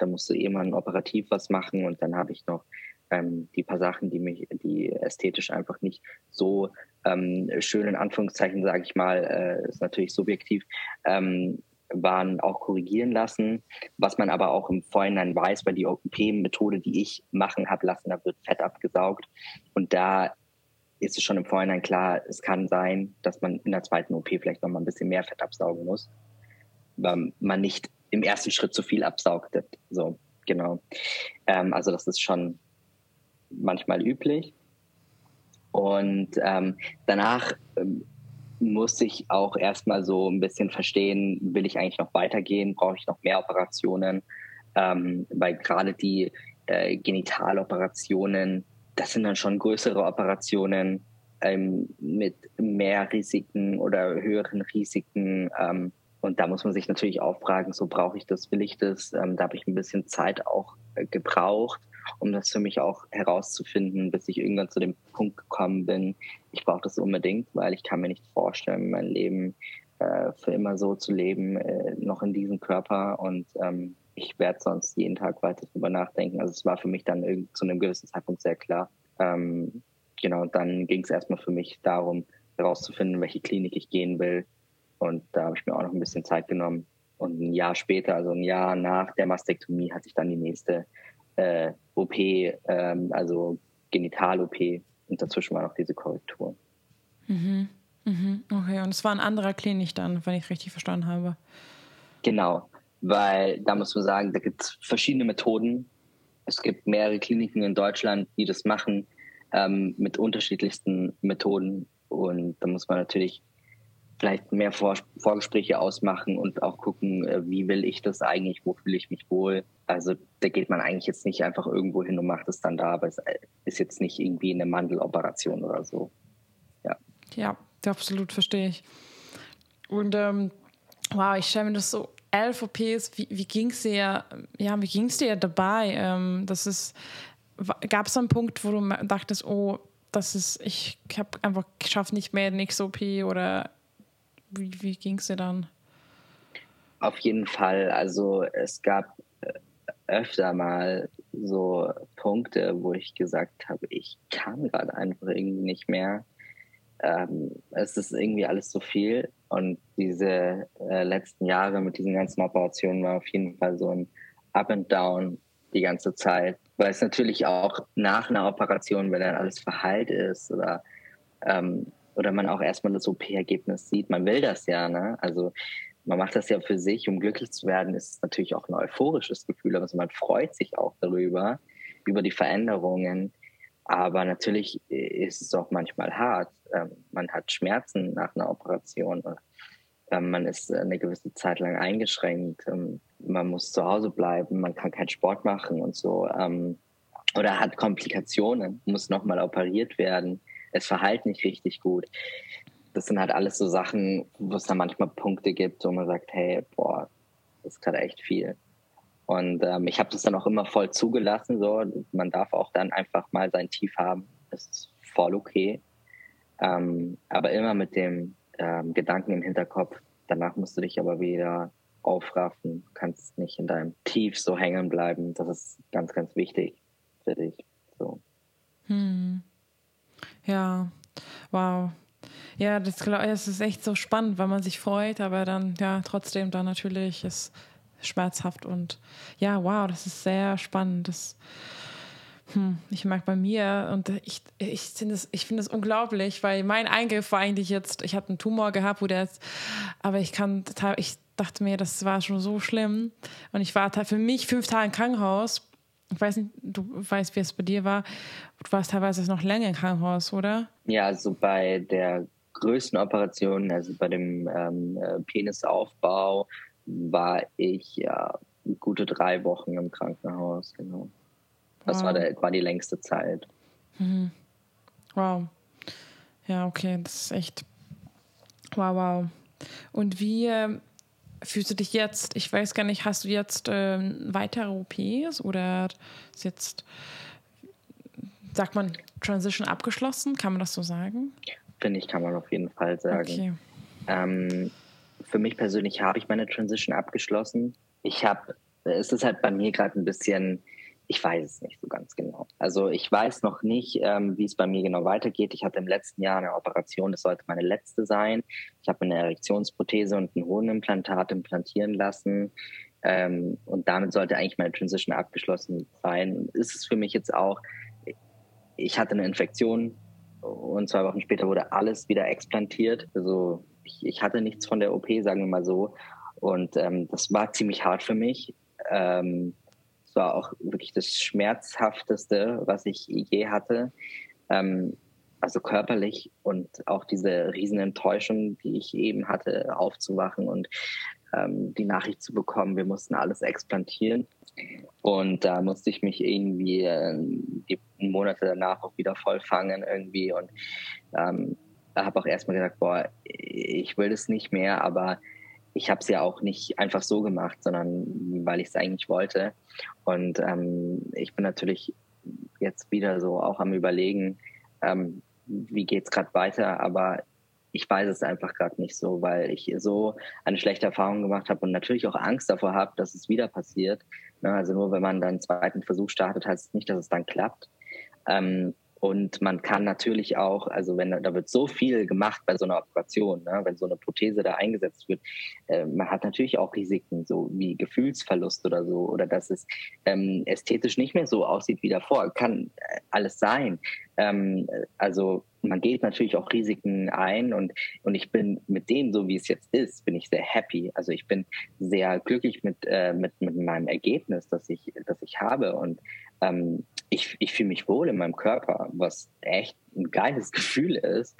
da musste jemand operativ was machen und dann habe ich noch ähm, die paar Sachen, die mich, die ästhetisch einfach nicht so ähm, schön in Anführungszeichen, sage ich mal, äh, ist natürlich subjektiv, ähm, waren auch korrigieren lassen, was man aber auch im Vorhinein weiß, weil die OP-Methode, die ich machen habe lassen, da wird Fett abgesaugt und da ist es schon im Vorhinein klar, es kann sein, dass man in der zweiten OP vielleicht noch mal ein bisschen mehr Fett absaugen muss, weil man nicht im ersten Schritt zu viel absaugt. So, genau. Ähm, also das ist schon manchmal üblich. Und ähm, danach ähm, muss ich auch erstmal so ein bisschen verstehen, will ich eigentlich noch weitergehen, brauche ich noch mehr Operationen, ähm, weil gerade die äh, Genitaloperationen, das sind dann schon größere Operationen ähm, mit mehr Risiken oder höheren Risiken. Ähm, und da muss man sich natürlich auch fragen, so brauche ich das, will ich das? Ähm, da habe ich ein bisschen Zeit auch äh, gebraucht, um das für mich auch herauszufinden, bis ich irgendwann zu dem Punkt gekommen bin, ich brauche das unbedingt, weil ich kann mir nicht vorstellen, mein Leben äh, für immer so zu leben, äh, noch in diesem Körper. Und ähm, ich werde sonst jeden Tag weiter drüber nachdenken. Also es war für mich dann zu einem gewissen Zeitpunkt sehr klar. Ähm, genau, dann ging es erstmal für mich darum, herauszufinden, welche Klinik ich gehen will, und da habe ich mir auch noch ein bisschen Zeit genommen. Und ein Jahr später, also ein Jahr nach der Mastektomie, hatte ich dann die nächste äh, OP, ähm, also Genital-OP. Und dazwischen war noch diese Korrektur.
Mhm. Mhm. Okay, und es war ein anderer Klinik dann, wenn ich richtig verstanden habe.
Genau, weil da muss man sagen, da gibt es verschiedene Methoden. Es gibt mehrere Kliniken in Deutschland, die das machen, ähm, mit unterschiedlichsten Methoden. Und da muss man natürlich vielleicht mehr Vor Vorgespräche ausmachen und auch gucken, äh, wie will ich das eigentlich, wo fühle ich mich wohl. Also da geht man eigentlich jetzt nicht einfach irgendwo hin und macht es dann da, aber es äh, ist jetzt nicht irgendwie eine Mandeloperation oder so. Ja,
ja absolut verstehe ich. Und ähm, wow, ich stelle mir das so elf OPs, wie, wie ging es dir, ja, wie ging es dir dabei? Ähm, das ist gab es einen Punkt, wo du dachtest, oh, das ist, ich habe einfach geschafft nicht mehr nächste OP oder wie, wie ging es dir dann?
Auf jeden Fall. Also es gab äh, öfter mal so Punkte, wo ich gesagt habe, ich kann gerade einfach irgendwie nicht mehr. Ähm, es ist irgendwie alles so viel. Und diese äh, letzten Jahre mit diesen ganzen Operationen war auf jeden Fall so ein Up and Down die ganze Zeit. Weil es natürlich auch nach einer Operation, wenn dann alles verheilt ist oder, ähm, oder man auch erstmal das OP-Ergebnis sieht, man will das ja, ne? Also man macht das ja für sich, um glücklich zu werden, ist natürlich auch ein euphorisches Gefühl. Also man freut sich auch darüber, über die Veränderungen. Aber natürlich ist es auch manchmal hart. Ähm, man hat Schmerzen nach einer Operation. Ähm, man ist eine gewisse Zeit lang eingeschränkt. Ähm, man muss zu Hause bleiben. Man kann keinen Sport machen und so. Oder hat Komplikationen, muss nochmal operiert werden. Es verhält nicht richtig gut das sind halt alles so Sachen, wo es dann manchmal Punkte gibt, wo man sagt, hey, boah, das ist gerade echt viel. Und ähm, ich habe das dann auch immer voll zugelassen. So, man darf auch dann einfach mal sein Tief haben. Das ist voll okay. Ähm, aber immer mit dem ähm, Gedanken im Hinterkopf. Danach musst du dich aber wieder aufraffen. Du kannst nicht in deinem Tief so hängen bleiben. Das ist ganz, ganz wichtig für dich. So.
Hm. Ja, wow. Ja, das, das ist echt so spannend, weil man sich freut, aber dann ja trotzdem dann natürlich ist schmerzhaft und ja, wow, das ist sehr spannend. Das, hm, ich mag bei mir und ich, ich finde es find unglaublich, weil mein Eingriff war eigentlich jetzt, ich hatte einen Tumor gehabt, wo der jetzt, aber ich kann, ich dachte mir, das war schon so schlimm und ich war für mich fünf Tage im Krankenhaus. Ich weiß nicht, du weißt, wie es bei dir war. Du warst teilweise noch länger im Krankenhaus, oder?
Ja, also bei der größten Operationen, also bei dem ähm, äh, Penisaufbau, war ich ja gute drei Wochen im Krankenhaus, genau. Das wow. war, der, war die längste Zeit.
Mhm. Wow. Ja, okay, das ist echt. Wow, wow. Und wie äh, fühlst du dich jetzt? Ich weiß gar nicht, hast du jetzt äh, weitere OPs oder ist jetzt, sagt man, Transition abgeschlossen? Kann man das so sagen?
finde ich, kann man auf jeden Fall sagen. Okay. Ähm, für mich persönlich habe ich meine Transition abgeschlossen. Ich habe, es ist halt bei mir gerade ein bisschen, ich weiß es nicht so ganz genau. Also ich weiß noch nicht, ähm, wie es bei mir genau weitergeht. Ich hatte im letzten Jahr eine Operation, das sollte meine letzte sein. Ich habe eine Erektionsprothese und ein Hohnimplantat implantieren lassen. Ähm, und damit sollte eigentlich meine Transition abgeschlossen sein. Ist es für mich jetzt auch, ich hatte eine Infektion und zwei Wochen später wurde alles wieder explantiert. Also ich, ich hatte nichts von der OP, sagen wir mal so. Und ähm, das war ziemlich hart für mich. Ähm, es war auch wirklich das Schmerzhafteste, was ich je hatte. Ähm, also körperlich und auch diese riesen Enttäuschung, die ich eben hatte, aufzuwachen und ähm, die Nachricht zu bekommen, wir mussten alles explantieren. Und da musste ich mich irgendwie äh, die Monate danach auch wieder voll fangen irgendwie und ähm, habe auch erstmal gesagt, boah, ich will das nicht mehr, aber ich habe es ja auch nicht einfach so gemacht, sondern weil ich es eigentlich wollte. Und ähm, ich bin natürlich jetzt wieder so auch am Überlegen, ähm, wie es gerade weiter, aber ich weiß es einfach gerade nicht so, weil ich so eine schlechte Erfahrung gemacht habe und natürlich auch Angst davor habe, dass es wieder passiert. Ne, also nur wenn man dann einen zweiten Versuch startet, heißt es nicht, dass es dann klappt. Ähm, und man kann natürlich auch, also wenn da wird so viel gemacht bei so einer Operation, ne, wenn so eine Prothese da eingesetzt wird, äh, man hat natürlich auch Risiken, so wie Gefühlsverlust oder so, oder dass es ähm, ästhetisch nicht mehr so aussieht wie davor. Kann äh, alles sein. Ähm, also man geht natürlich auch Risiken ein und, und ich bin mit dem, so wie es jetzt ist, bin ich sehr happy. Also ich bin sehr glücklich mit, äh, mit, mit meinem Ergebnis, das ich, das ich habe und ähm, ich, ich fühle mich wohl in meinem Körper, was echt ein geiles Gefühl ist.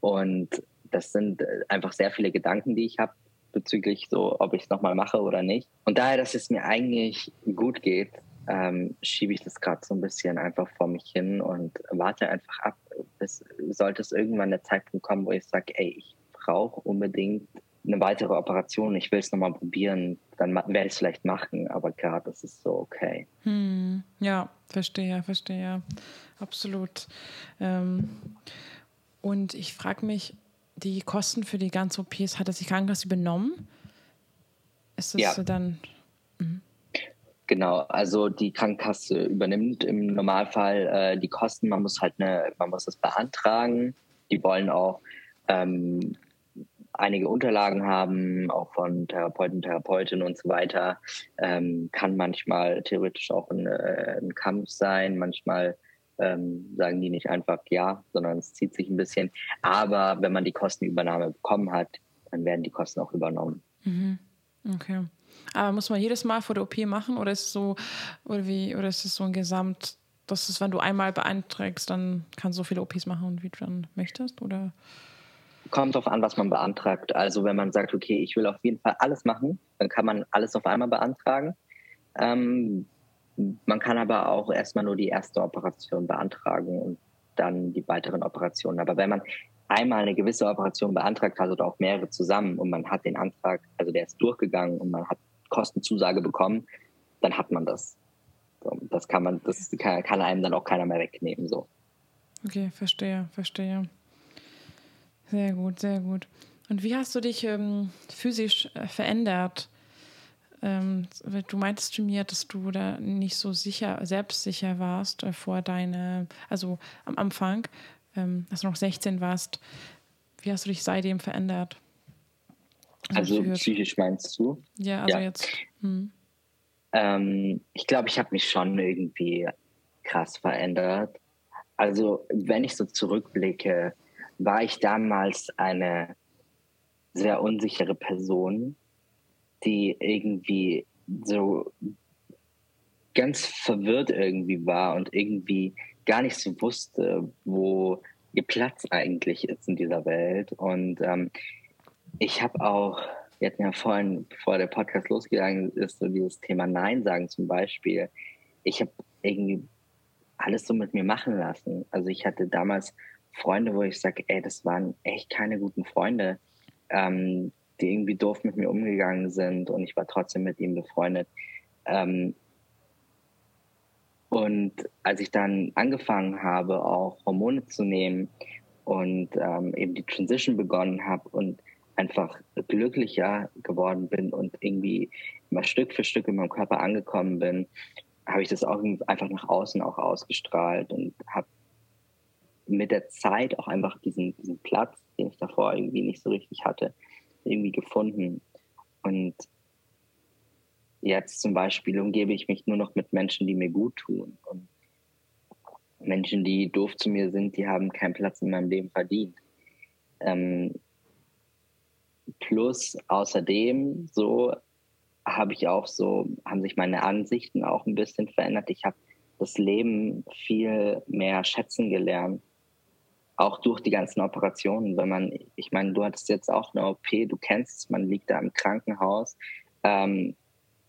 Und das sind äh, einfach sehr viele Gedanken, die ich habe bezüglich so, ob ich es nochmal mache oder nicht. Und daher, dass es mir eigentlich gut geht, ähm, schiebe ich das gerade so ein bisschen einfach vor mich hin und warte einfach ab. Bis sollte es irgendwann der Zeitpunkt kommen, wo ich sage, ey, ich brauche unbedingt eine weitere Operation, ich will es nochmal probieren, dann werde ich es vielleicht machen, aber gerade ist es so okay.
Hm, ja, verstehe, verstehe, absolut. Ähm, und ich frage mich, die Kosten für die ganze OPs, hat das die Krankenkasse übernommen? Ist das ja. dann...
Mh. Genau, also die Krankenkasse übernimmt im Normalfall äh, die Kosten. Man muss halt eine, man muss das beantragen. Die wollen auch ähm, einige Unterlagen haben, auch von Therapeuten, Therapeutinnen und so weiter. Ähm, kann manchmal theoretisch auch ein, äh, ein Kampf sein. Manchmal ähm, sagen die nicht einfach ja, sondern es zieht sich ein bisschen. Aber wenn man die Kostenübernahme bekommen hat, dann werden die Kosten auch übernommen.
Mhm. Okay. Aber muss man jedes Mal vor der OP machen oder ist es so, oder wie, oder ist es so ein Gesamt, dass es, wenn du einmal beantragst, dann kannst du so viele OPs machen, wie du dann möchtest? Oder?
Kommt darauf an, was man beantragt. Also wenn man sagt, okay, ich will auf jeden Fall alles machen, dann kann man alles auf einmal beantragen. Ähm, man kann aber auch erstmal nur die erste Operation beantragen und dann die weiteren Operationen. Aber wenn man einmal eine gewisse Operation beantragt hat oder auch mehrere zusammen und man hat den Antrag, also der ist durchgegangen und man hat Kostenzusage bekommen, dann hat man das. Das kann man, das kann einem dann auch keiner mehr wegnehmen. So.
Okay, verstehe, verstehe. Sehr gut, sehr gut. Und wie hast du dich ähm, physisch äh, verändert? Ähm, du meintest zu mir, dass du da nicht so sicher, selbstsicher warst äh, vor deine, also am Anfang, ähm, als du noch 16 warst. Wie hast du dich seitdem verändert?
Also, also psychisch meinst du?
Ja, also ja. jetzt. Hm.
Ähm, ich glaube, ich habe mich schon irgendwie krass verändert. Also, wenn ich so zurückblicke, war ich damals eine sehr unsichere Person, die irgendwie so ganz verwirrt irgendwie war und irgendwie gar nicht so wusste, wo ihr Platz eigentlich ist in dieser Welt. Und ähm, ich habe auch, wir hatten ja vorhin, bevor der Podcast losgegangen ist, so dieses Thema Nein sagen zum Beispiel. Ich habe irgendwie alles so mit mir machen lassen. Also ich hatte damals Freunde, wo ich sage, ey, das waren echt keine guten Freunde, ähm, die irgendwie doof mit mir umgegangen sind und ich war trotzdem mit ihnen befreundet. Ähm, und als ich dann angefangen habe, auch Hormone zu nehmen und ähm, eben die Transition begonnen habe und einfach glücklicher geworden bin und irgendwie immer Stück für Stück in meinem Körper angekommen bin, habe ich das auch einfach nach außen auch ausgestrahlt und habe mit der Zeit auch einfach diesen, diesen Platz, den ich davor irgendwie nicht so richtig hatte, irgendwie gefunden. Und jetzt zum Beispiel umgebe ich mich nur noch mit Menschen, die mir gut tun. Und Menschen, die doof zu mir sind, die haben keinen Platz in meinem Leben verdient. Ähm, plus außerdem so habe ich auch so, haben sich meine Ansichten auch ein bisschen verändert. Ich habe das Leben viel mehr schätzen gelernt auch durch die ganzen Operationen. Wenn man, ich meine, du hattest jetzt auch eine OP, du kennst es, man liegt da im Krankenhaus, ähm,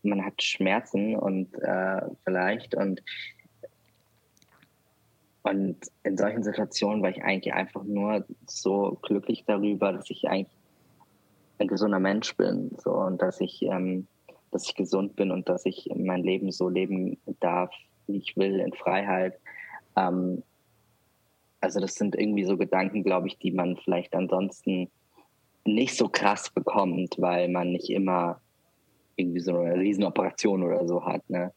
man hat Schmerzen und äh, vielleicht und und in solchen Situationen war ich eigentlich einfach nur so glücklich darüber, dass ich eigentlich ein gesunder Mensch bin, so und dass ich, ähm, dass ich gesund bin und dass ich mein Leben so leben darf, wie ich will, in Freiheit. Ähm, also das sind irgendwie so Gedanken, glaube ich, die man vielleicht ansonsten nicht so krass bekommt, weil man nicht immer irgendwie so eine Riesenoperation oder so hat. Ne?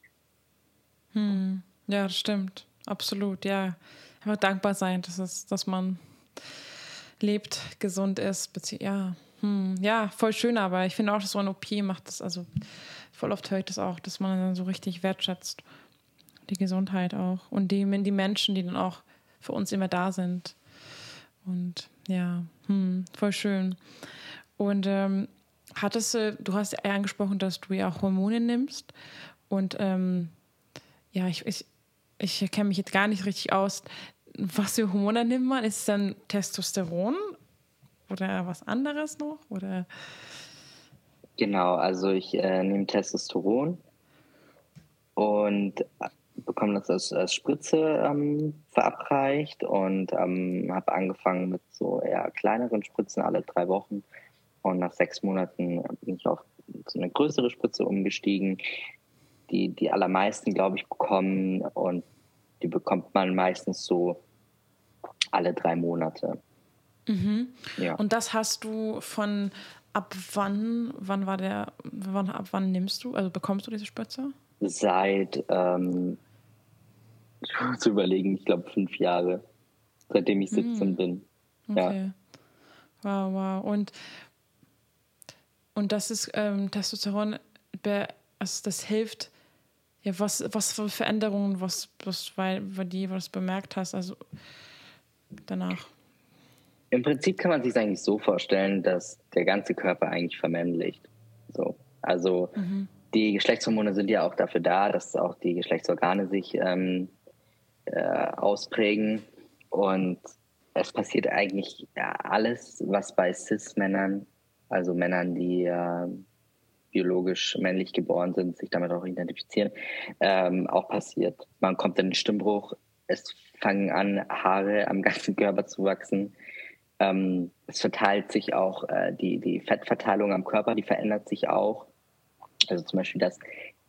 Hm. Ja, das stimmt. Absolut, ja. Einfach dankbar sein, dass, es, dass man lebt, gesund ist. Ja. Hm. ja, voll schön, aber ich finde auch, dass so ein OP macht das, also voll oft höre ich das auch, dass man dann so richtig wertschätzt. Die Gesundheit auch. Und die, die Menschen, die dann auch für uns immer da sind. Und ja, hm, voll schön. Und ähm, hattest du, du hast ja angesprochen, dass du ja auch Hormone nimmst. Und ähm, ja, ich, ich, ich kenne mich jetzt gar nicht richtig aus. Was für Hormone nimmt man? Ist es dann Testosteron oder was anderes noch? Oder?
Genau, also ich äh, nehme Testosteron und bekomme das als, als Spritze ähm, verabreicht und ähm, habe angefangen mit so eher kleineren Spritzen alle drei Wochen Und nach sechs Monaten bin ich auf so eine größere Spritze umgestiegen, die die allermeisten, glaube ich, bekommen. Und die bekommt man meistens so alle drei Monate.
Mhm. Ja. Und das hast du von ab wann, wann war der, wann, ab wann nimmst du, also bekommst du diese Spritze?
Seit, ähm, zu überlegen, ich glaube fünf Jahre, seitdem ich 17 mhm. bin. Okay. Ja.
Wow, wow. Und, und das ist ähm, Testosteron, also das hilft, ja, was, was für Veränderungen, was, was weil, weil die was bemerkt hast, also danach?
Im Prinzip kann man sich eigentlich so vorstellen, dass der ganze Körper eigentlich vermännlicht. So. Also mhm. die Geschlechtshormone sind ja auch dafür da, dass auch die Geschlechtsorgane sich ähm, äh, ausprägen. Und es passiert eigentlich alles, was bei Cis-Männern, also Männern, die äh, biologisch männlich geboren sind, sich damit auch identifizieren, ähm, auch passiert. Man kommt in den Stimmbruch, es fangen an, Haare am ganzen Körper zu wachsen. Ähm, es verteilt sich auch, äh, die, die Fettverteilung am Körper, die verändert sich auch. Also zum Beispiel das,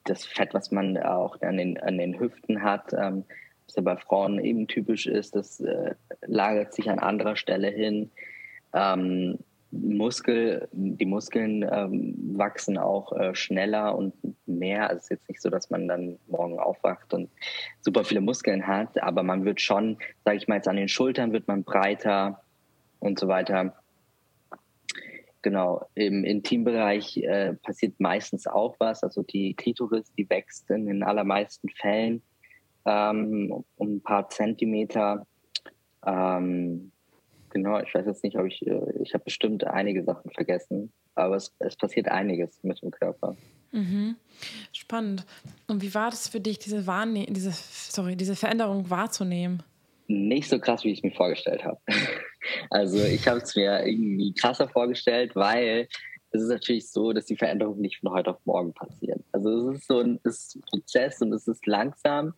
das Fett, was man auch an den, an den Hüften hat, ähm, was ja bei Frauen eben typisch ist, das äh, lagert sich an anderer Stelle hin. Ähm, Muskel, die Muskeln ähm, wachsen auch äh, schneller und mehr. Also es ist jetzt nicht so, dass man dann morgen aufwacht und super viele Muskeln hat, aber man wird schon, sage ich mal jetzt an den Schultern wird man breiter und so weiter. Genau, im Intimbereich äh, passiert meistens auch was. Also die Klitoris, die wächst in den allermeisten Fällen ähm, um ein paar Zentimeter. Ähm, genau, ich weiß jetzt nicht, ob ich, äh, ich habe bestimmt einige Sachen vergessen, aber es, es passiert einiges mit dem Körper.
Mhm. Spannend. Und wie war das für dich, diese, Wahrne diese, sorry, diese Veränderung wahrzunehmen?
Nicht so krass, wie ich es mir vorgestellt habe. Also ich habe es mir irgendwie krasser vorgestellt, weil es ist natürlich so, dass die Veränderungen nicht von heute auf morgen passieren. Also es ist so ein, ist ein Prozess und es ist langsam.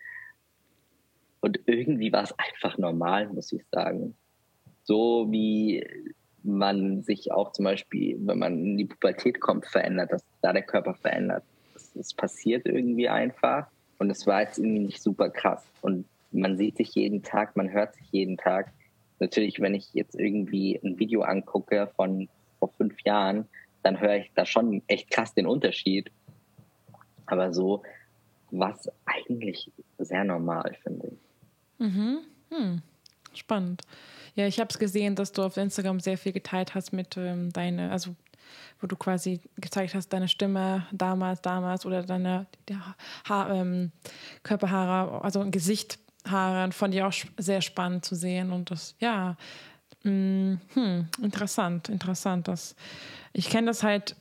Und irgendwie war es einfach normal, muss ich sagen. So wie man sich auch zum Beispiel, wenn man in die Pubertät kommt, verändert, dass da der Körper verändert. Es passiert irgendwie einfach. Und es war jetzt irgendwie nicht super krass. Und man sieht sich jeden Tag, man hört sich jeden Tag. Natürlich, wenn ich jetzt irgendwie ein Video angucke von vor fünf Jahren, dann höre ich da schon echt krass den Unterschied. Aber so war es eigentlich sehr normal, finde ich.
Mhm. Hm. Spannend. Ja, ich habe es gesehen, dass du auf Instagram sehr viel geteilt hast mit ähm, deine, also wo du quasi gezeigt hast, deine Stimme damals, damals oder deine ha ähm, Körperhaare, also ein Gesicht Haaren fand ich auch sehr spannend zu sehen und das, ja, mh, mm, hm, interessant, interessant. Das, ich kenne das halt,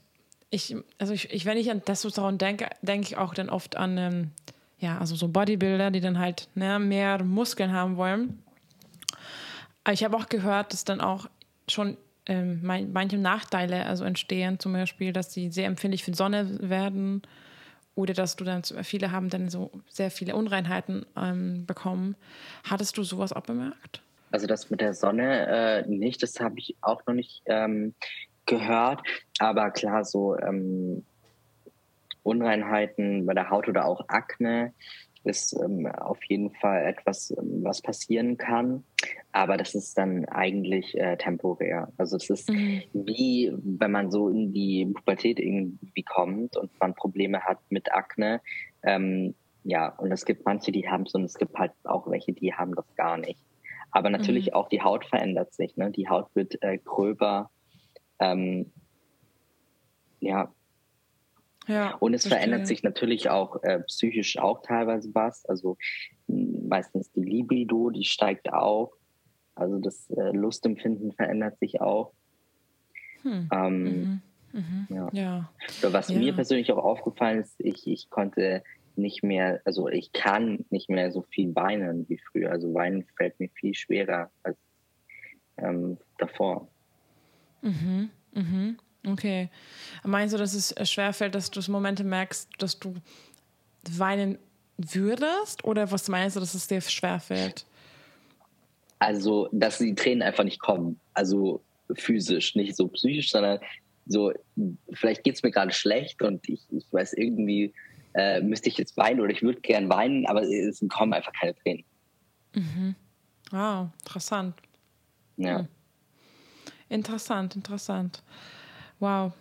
ich, also ich, ich, wenn ich an Testosteron denke, denke ich auch dann oft an, ähm, ja, also so Bodybuilder, die dann halt ne, mehr Muskeln haben wollen. Aber ich habe auch gehört, dass dann auch schon ähm, manche Nachteile also entstehen, zum Beispiel, dass sie sehr empfindlich für die Sonne werden oder dass du dann, viele haben dann so sehr viele Unreinheiten ähm, bekommen. Hattest du sowas auch bemerkt?
Also das mit der Sonne äh, nicht, das habe ich auch noch nicht ähm, gehört. Aber klar, so ähm, Unreinheiten bei der Haut oder auch Akne ist ähm, auf jeden Fall etwas, ähm, was passieren kann. Aber das ist dann eigentlich äh, temporär. Also es ist mhm. wie, wenn man so in die Pubertät irgendwie kommt und man Probleme hat mit Akne. Ähm, ja, und es gibt manche, die haben es und es gibt halt auch welche, die haben das gar nicht. Aber natürlich mhm. auch die Haut verändert sich. Ne? Die Haut wird äh, gröber. Ähm, ja, ja, und es verstehe. verändert sich natürlich auch äh, psychisch auch teilweise was. Also meistens die Libido, die steigt auch. Also das äh, Lustempfinden verändert sich auch. Hm. Ähm, mhm. Mhm. Ja. ja. Was ja. mir persönlich auch aufgefallen ist, ich, ich konnte nicht mehr, also ich kann nicht mehr so viel weinen wie früher. Also weinen fällt mir viel schwerer als ähm, davor.
Mhm. Mhm. Okay. Meinst du, dass es schwerfällt, dass du Momente merkst, dass du weinen würdest? Oder was meinst du, dass es dir schwerfällt?
Also, dass die Tränen einfach nicht kommen. Also physisch, nicht so psychisch, sondern so, vielleicht geht es mir gerade schlecht und ich, ich weiß irgendwie, äh, müsste ich jetzt weinen oder ich würde gern weinen, aber es kommen einfach keine Tränen.
Mhm. Wow, interessant.
Ja. Hm.
Interessant, interessant. Wow,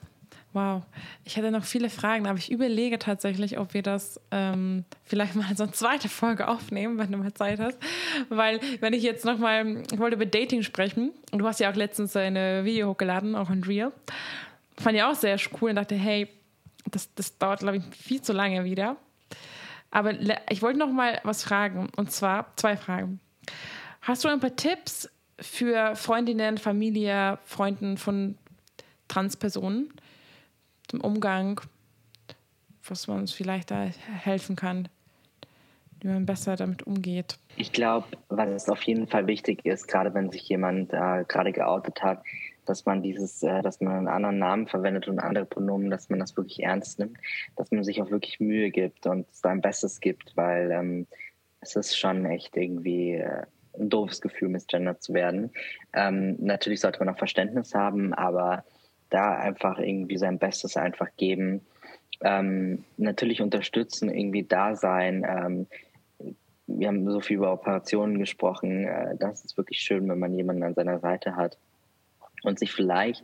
wow. Ich hätte noch viele Fragen, aber ich überlege tatsächlich, ob wir das ähm, vielleicht mal so eine zweite Folge aufnehmen, wenn du mal Zeit hast. Weil, wenn ich jetzt noch mal, ich wollte über Dating sprechen und du hast ja auch letztens ein Video hochgeladen, auch in Real. Fand ich auch sehr cool und dachte, hey, das, das dauert, glaube ich, viel zu lange wieder. Aber ich wollte noch mal was fragen und zwar zwei Fragen. Hast du ein paar Tipps für Freundinnen, Familie, Freunden von Transpersonen zum Umgang, was man uns vielleicht da helfen kann, wie man besser damit umgeht?
Ich glaube, was auf jeden Fall wichtig ist, gerade wenn sich jemand äh, gerade geoutet hat, dass man dieses, äh, dass man einen anderen Namen verwendet und andere Pronomen, dass man das wirklich ernst nimmt, dass man sich auch wirklich Mühe gibt und sein Bestes gibt, weil ähm, es ist schon echt irgendwie äh, ein doofes Gefühl, misgendert zu werden. Ähm, natürlich sollte man auch Verständnis haben, aber da einfach irgendwie sein Bestes einfach geben. Ähm, natürlich unterstützen, irgendwie da sein. Ähm, wir haben so viel über Operationen gesprochen. Äh, das ist wirklich schön, wenn man jemanden an seiner Seite hat. Und sich vielleicht,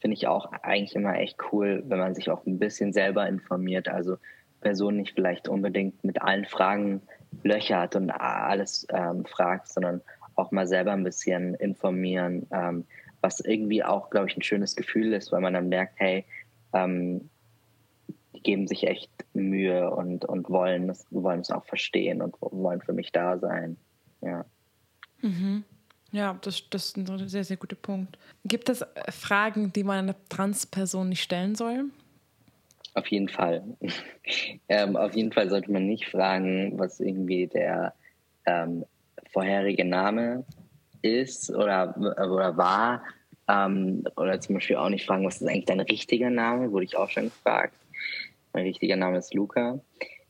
finde ich auch eigentlich immer echt cool, wenn man sich auch ein bisschen selber informiert. Also Personen nicht vielleicht unbedingt mit allen Fragen löchert und alles ähm, fragt, sondern auch mal selber ein bisschen informieren, ähm, was irgendwie auch, glaube ich, ein schönes Gefühl ist, weil man dann merkt, hey, ähm, die geben sich echt Mühe und, und wollen, es, wollen es auch verstehen und wollen für mich da sein. Ja.
Mhm. Ja, das, das ist ein sehr, sehr guter Punkt. Gibt es Fragen, die man einer Transperson nicht stellen soll?
Auf jeden Fall. ähm, auf jeden Fall sollte man nicht fragen, was irgendwie der ähm, vorherige Name ist oder, oder war. Ähm, oder zum Beispiel auch nicht fragen, was ist eigentlich dein richtiger Name, wurde ich auch schon gefragt. Mein richtiger Name ist Luca.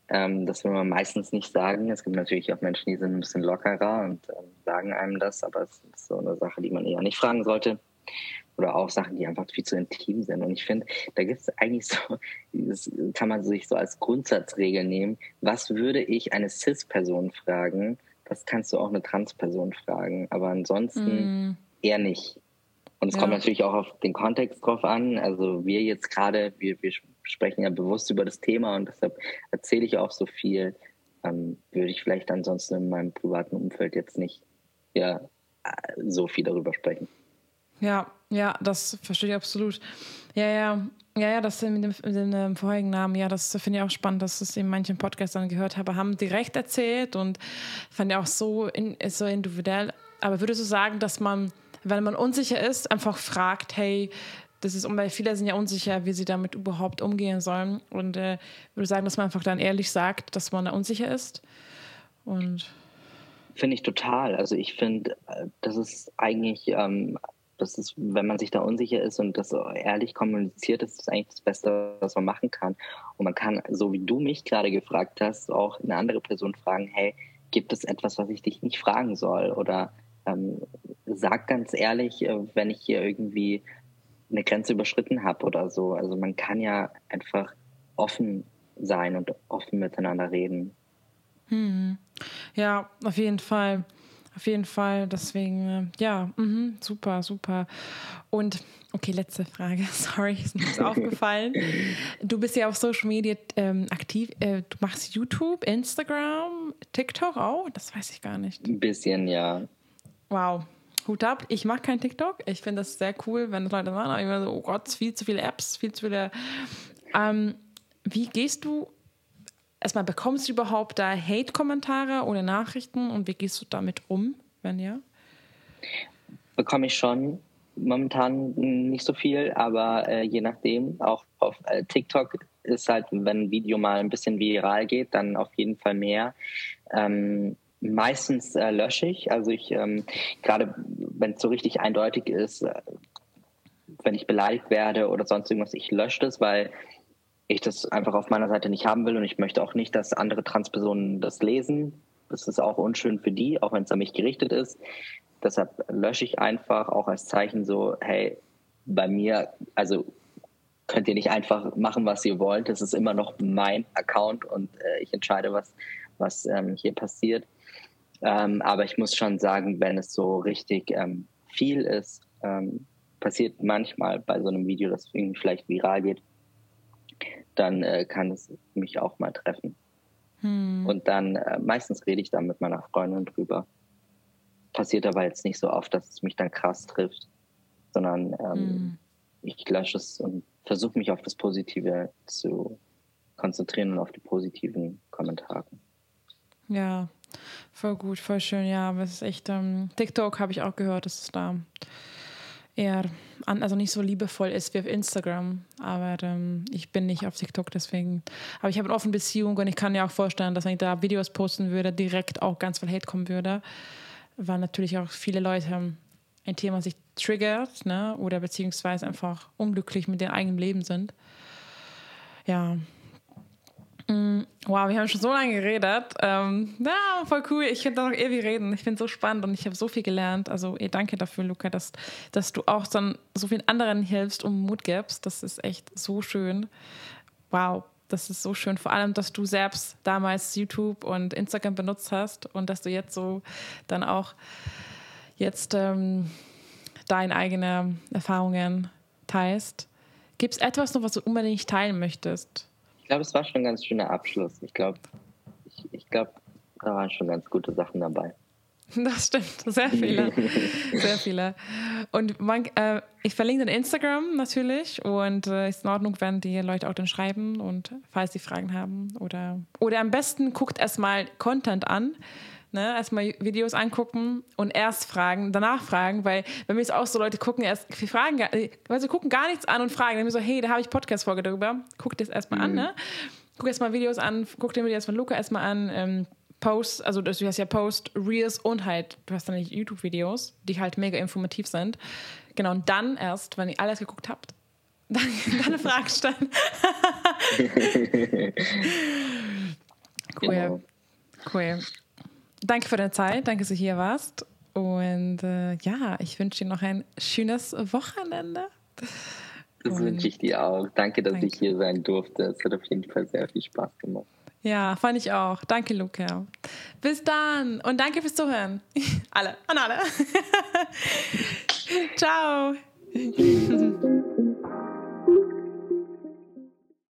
Ähm, das will man meistens nicht sagen. Es gibt natürlich auch Menschen, die sind ein bisschen lockerer und ähm, sagen einem das, aber es ist so eine Sache, die man eher nicht fragen sollte. Oder auch Sachen, die einfach viel zu intim sind. Und ich finde, da gibt es eigentlich so, das kann man sich so als Grundsatzregel nehmen. Was würde ich eine Cis-Person fragen? Das kannst du auch eine Trans-Person fragen. Aber ansonsten mm. eher nicht. Und es ja. kommt natürlich auch auf den Kontext drauf an. Also wir jetzt gerade, wir, wir sprechen ja bewusst über das Thema und deshalb erzähle ich auch so viel. Ähm, würde ich vielleicht ansonsten in meinem privaten Umfeld jetzt nicht ja, so viel darüber sprechen.
Ja, ja, das verstehe ich absolut. Ja, ja, ja, ja, das mit dem, mit dem ähm, vorherigen Namen, ja, das finde ich auch spannend, dass ich es in manchen Podcastern gehört habe, haben direkt erzählt und fand ja auch so, in, so individuell. Aber würdest du sagen, dass man, wenn man unsicher ist, einfach fragt, hey, das ist, weil viele sind ja unsicher, wie sie damit überhaupt umgehen sollen. Und äh, würde sagen, dass man einfach dann ehrlich sagt, dass man da unsicher ist. Und
finde ich total. Also ich finde, äh, das ist eigentlich ähm, das ist, wenn man sich da unsicher ist und das ehrlich kommuniziert, ist das eigentlich das Beste, was man machen kann. Und man kann, so wie du mich gerade gefragt hast, auch eine andere Person fragen, hey, gibt es etwas, was ich dich nicht fragen soll? Oder ähm, sag ganz ehrlich, äh, wenn ich hier irgendwie eine Grenze überschritten habe oder so. Also man kann ja einfach offen sein und offen miteinander reden.
Hm. Ja, auf jeden Fall. Auf jeden Fall. Deswegen, äh, ja, mh, super, super. Und okay, letzte Frage. Sorry, ist mir aufgefallen. Du bist ja auf Social Media ähm, aktiv. Äh, du machst YouTube, Instagram, TikTok auch? Das weiß ich gar nicht.
Ein bisschen, ja.
Wow. Hut ab. Ich mache kein TikTok. Ich finde das sehr cool, wenn Leute machen. Aber ich immer so, oh Gott, viel zu viele Apps, viel zu viele. Ähm, wie gehst du erstmal bekommst du überhaupt da Hate-Kommentare oder Nachrichten und wie gehst du damit um, wenn ja?
Bekomme ich schon. Momentan nicht so viel, aber äh, je nachdem. Auch auf äh, TikTok ist halt, wenn ein Video mal ein bisschen viral geht, dann auf jeden Fall mehr. Ähm, meistens äh, lösche ich. Also ich, ähm, gerade wenn es so richtig eindeutig ist, äh, wenn ich beleidigt werde oder sonst irgendwas, ich lösche das, weil ich das einfach auf meiner Seite nicht haben will und ich möchte auch nicht, dass andere Transpersonen das lesen. Das ist auch unschön für die, auch wenn es an mich gerichtet ist. Deshalb lösche ich einfach auch als Zeichen so, hey, bei mir, also könnt ihr nicht einfach machen, was ihr wollt. Das ist immer noch mein Account und äh, ich entscheide, was, was ähm, hier passiert. Ähm, aber ich muss schon sagen, wenn es so richtig ähm, viel ist, ähm, passiert manchmal bei so einem Video, das irgendwie vielleicht viral geht, dann äh, kann es mich auch mal treffen. Hm. Und dann äh, meistens rede ich dann mit meiner Freundin drüber. Passiert aber jetzt nicht so oft, dass es mich dann krass trifft, sondern ähm, hm. ich lösche es und versuche mich auf das Positive zu konzentrieren und auf die positiven Kommentare.
Ja, voll gut, voll schön. Ja, aber es ist echt, ähm, TikTok habe ich auch gehört, dass es da eher, an, also nicht so liebevoll ist wie auf Instagram. Aber ähm, ich bin nicht auf TikTok, deswegen. Aber ich habe eine offene Beziehung und ich kann mir auch vorstellen, dass wenn ich da Videos posten würde, direkt auch ganz viel Hate kommen würde. Weil natürlich auch viele Leute ein Thema sich triggert, ne? Oder beziehungsweise einfach unglücklich mit dem eigenen Leben sind. Ja. Mm, wow, wir haben schon so lange geredet. Ähm, ja, voll cool. Ich könnte da noch ewig reden. Ich es so spannend und ich habe so viel gelernt. Also, eh, danke dafür, Luca, dass, dass du auch dann so vielen anderen hilfst und Mut gibst. Das ist echt so schön. Wow, das ist so schön. Vor allem, dass du selbst damals YouTube und Instagram benutzt hast und dass du jetzt so dann auch jetzt ähm, deine eigenen Erfahrungen teilst. Gibt es etwas noch, was du unbedingt teilen möchtest?
Ich glaube, es war schon ein ganz schöner Abschluss. Ich glaube, ich, ich glaube, da waren schon ganz gute Sachen dabei.
Das stimmt, sehr viele. sehr viele. Und man, äh, ich verlinke den Instagram natürlich und äh, ist in Ordnung, wenn die Leute auch dann schreiben und falls sie Fragen haben. Oder, oder am besten guckt erstmal Content an Ne? Erstmal Videos angucken und erst fragen, danach fragen, weil bei mir ist auch so, Leute gucken erst, fragen, weil sie gucken gar nichts an und fragen. Dann so, hey, da habe ich Podcast-Folge darüber. Guck das erstmal mhm. an, ne? Guck erstmal Videos an, guck dir Videos von Luca erstmal an. Ähm, Posts, also du hast ja Post, Reels und halt, du hast dann YouTube-Videos, die halt mega informativ sind. Genau, und dann erst, wenn ihr alles geguckt habt, dann, dann eine Frage stellen. cool. Genau. Cool. Danke für deine Zeit, danke, dass du hier warst. Und äh, ja, ich wünsche dir noch ein schönes Wochenende.
Das wünsche ich dir auch. Danke, dass danke. ich hier sein durfte. Es hat auf jeden Fall sehr viel Spaß gemacht.
Ja, fand ich auch. Danke, Luca. Bis dann und danke fürs Zuhören. Alle, an alle. Ciao.